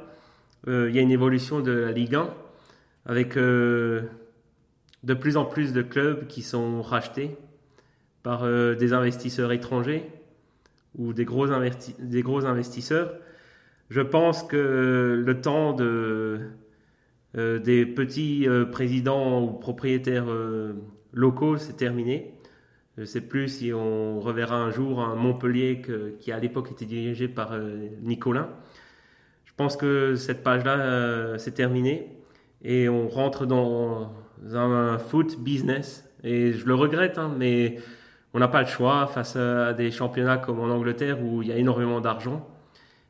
il y a une évolution de la Ligue 1 avec de plus en plus de clubs qui sont rachetés par des investisseurs étrangers ou des gros, des gros investisseurs, je pense que le temps de, des petits présidents ou propriétaires locaux, c'est terminé. Je ne sais plus si on reverra un jour un Montpellier qui à l'époque était dirigé par Nicolas. Je pense que cette page-là, c'est terminé et on rentre dans un foot business. Et je le regrette, hein, mais on n'a pas le choix face à des championnats comme en Angleterre où il y a énormément d'argent.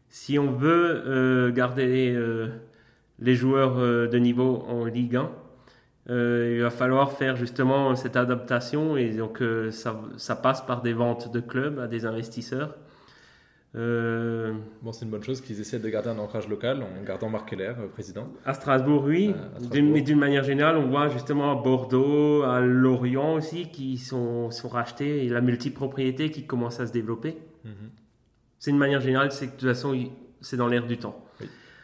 Si on veut euh, garder euh, les joueurs euh, de niveau en Ligue 1, il va falloir faire justement cette adaptation et donc ça, ça, passe par des ventes de clubs à des investisseurs. Euh, bon, c'est une bonne chose qu'ils essaient de garder un ancrage local en gardant Marc Keller, euh, président. À Strasbourg, oui. Euh, mais d'une manière générale, on voit justement à Bordeaux, à Lorient aussi, qui sont, sont rachetés et la multipropriété qui commence à se développer. Mhm. C'est une manière générale, c'est que de toute façon, c'est dans l'air du temps.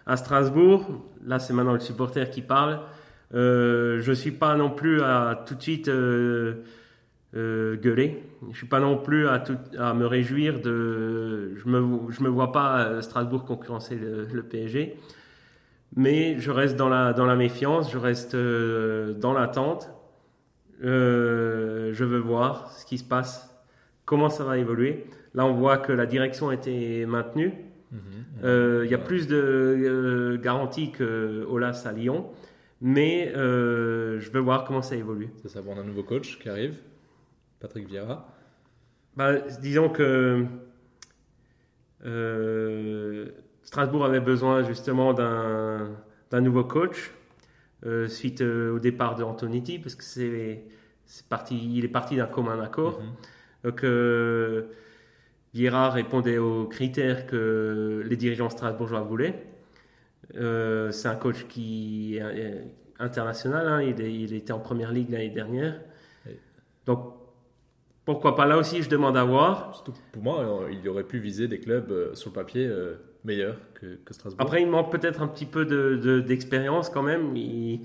À Strasbourg, là, c'est maintenant le supporter qui parle. je ne suis pas non plus à tout de suite euh, gueuler. Je suis pas non plus à, tout, à me réjouir de. Je me, je me vois pas euh, Strasbourg concurrencer le, PSG, mais je reste dans la, dans la méfiance, je reste euh, dans l'attente. je veux voir ce qui se passe, comment ça va évoluer. Là, on voit que la direction a été maintenue. Mhm. Il y a plus de garanties que Olas à Lyon, mais je veux voir comment ça évolue. C'est ça, bon, on a un nouveau coach qui arrive. Patrick Vieira bah, Disons que euh, Strasbourg avait besoin justement d'un nouveau coach euh, suite euh, au départ de Antonetti, parce que c'est parti, il est parti d'un commun accord. Mhm. Donc Vieira répondait aux critères que les dirigeants strasbourgeois voulaient. c'est un coach qui est international, hein. il, il, était en première ligue l'année dernière. Donc pourquoi pas? Là aussi, je demande à voir. pour moi, euh, il aurait pu viser des clubs euh, sur le papier euh, meilleurs que, Strasbourg. Après, il manque peut-être un petit peu d'expérience de, quand même. Il,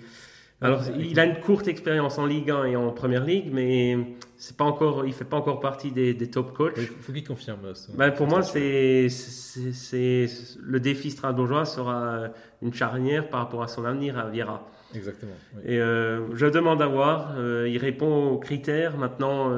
alors, il a une courte expérience en Ligue 1 et en Première Ligue, mais c'est pas encore, il fait pas encore partie des, top coachs. Il faut qu'il confirme. Ben, pour moi, c'est, c'est, le défi strasbourgeois sera une charnière par rapport à son avenir à Viera. Exactement. Et je demande à voir. il répond aux critères. Maintenant,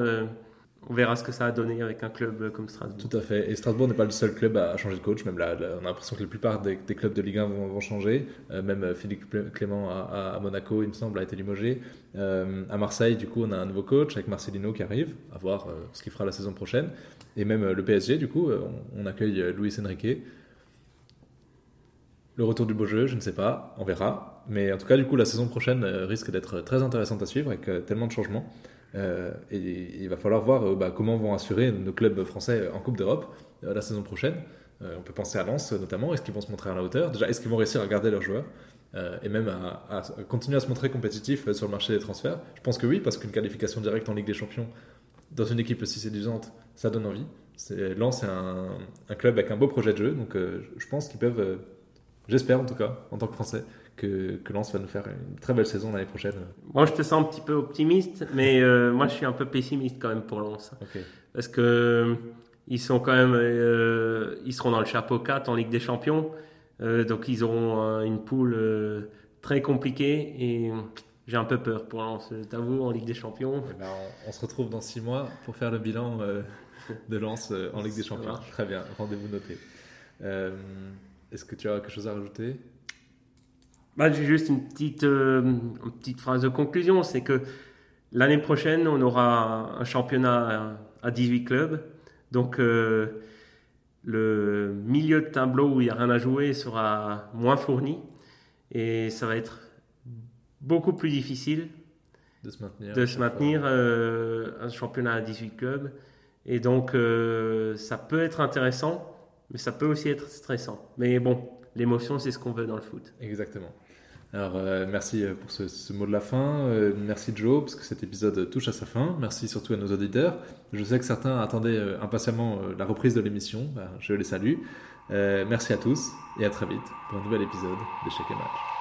on verra ce que ça a donné avec un club comme Strasbourg. Tout à fait. Et Strasbourg n'est pas le seul club à changer de coach. Même là, on a l'impression que la plupart des, clubs de Ligue 1 vont, changer. Euh, même euh, Philippe Clément à, Monaco, il me semble, a été limogé. Euh, à Marseille, du coup, on a un nouveau coach avec Marcelino qui arrive, à voir ce qu'il fera la saison prochaine. Et même le PSG, du coup, on, accueille Luis Enrique. Le retour du beau jeu, je ne sais pas, on verra. Mais en tout cas, du coup, la saison prochaine risque d'être très intéressante à suivre avec tellement de changements. Euh, et il va falloir voir euh, bah, comment vont assurer nos clubs français en Coupe d'Europe euh, la saison prochaine. on peut penser à Lens notamment. Est-ce qu'ils vont se montrer à la hauteur? Déjà, est-ce qu'ils vont réussir à garder leurs joueurs? Et même à, continuer à se montrer compétitifs sur le marché des transferts? Je pense que oui, parce qu'une qualification directe en Ligue des Champions dans une équipe aussi séduisante, ça donne envie. Lens est un, club avec un beau projet de jeu, donc je pense qu'ils peuvent, j'espère en tout cas, en tant que Français, que, que Lens va nous faire une très belle saison l'année prochaine. Moi, je te sens un petit peu optimiste, mais euh, moi, je suis un peu pessimiste quand même pour Lens. Parce que euh, ils sont quand même, euh, ils seront dans le chapeau 4 en Ligue des Champions, donc ils auront une poule très compliquée et j'ai un peu peur pour Lens. T'avoue, en Ligue des Champions. Eh ben, on, se retrouve dans 6 mois pour faire le bilan de Lens en Ligue des Champions. Très bien, rendez-vous noté. Est-ce que tu as quelque chose à rajouter? Bah, J'ai juste une petite, euh, une petite phrase de conclusion, c'est que l'année prochaine, on aura un championnat à 18 clubs. Donc euh, le milieu de tableau où il n'y a rien à jouer sera moins fourni et ça va être beaucoup plus difficile de se maintenir, de se maintenir euh, un championnat à 18 clubs. Et donc ça peut être intéressant, mais ça peut aussi être stressant. Mais bon, l'émotion, c'est ce qu'on veut dans le foot. Exactement. Alors, euh, merci euh, pour ce, mot de la fin. Euh, merci Joe, parce que cet épisode touche à sa fin. Merci surtout à nos auditeurs. Je sais que certains attendaient impatiemment la reprise de l'émission. Ben, je les salue. merci à tous et à très vite pour un nouvel épisode de Chaque Match.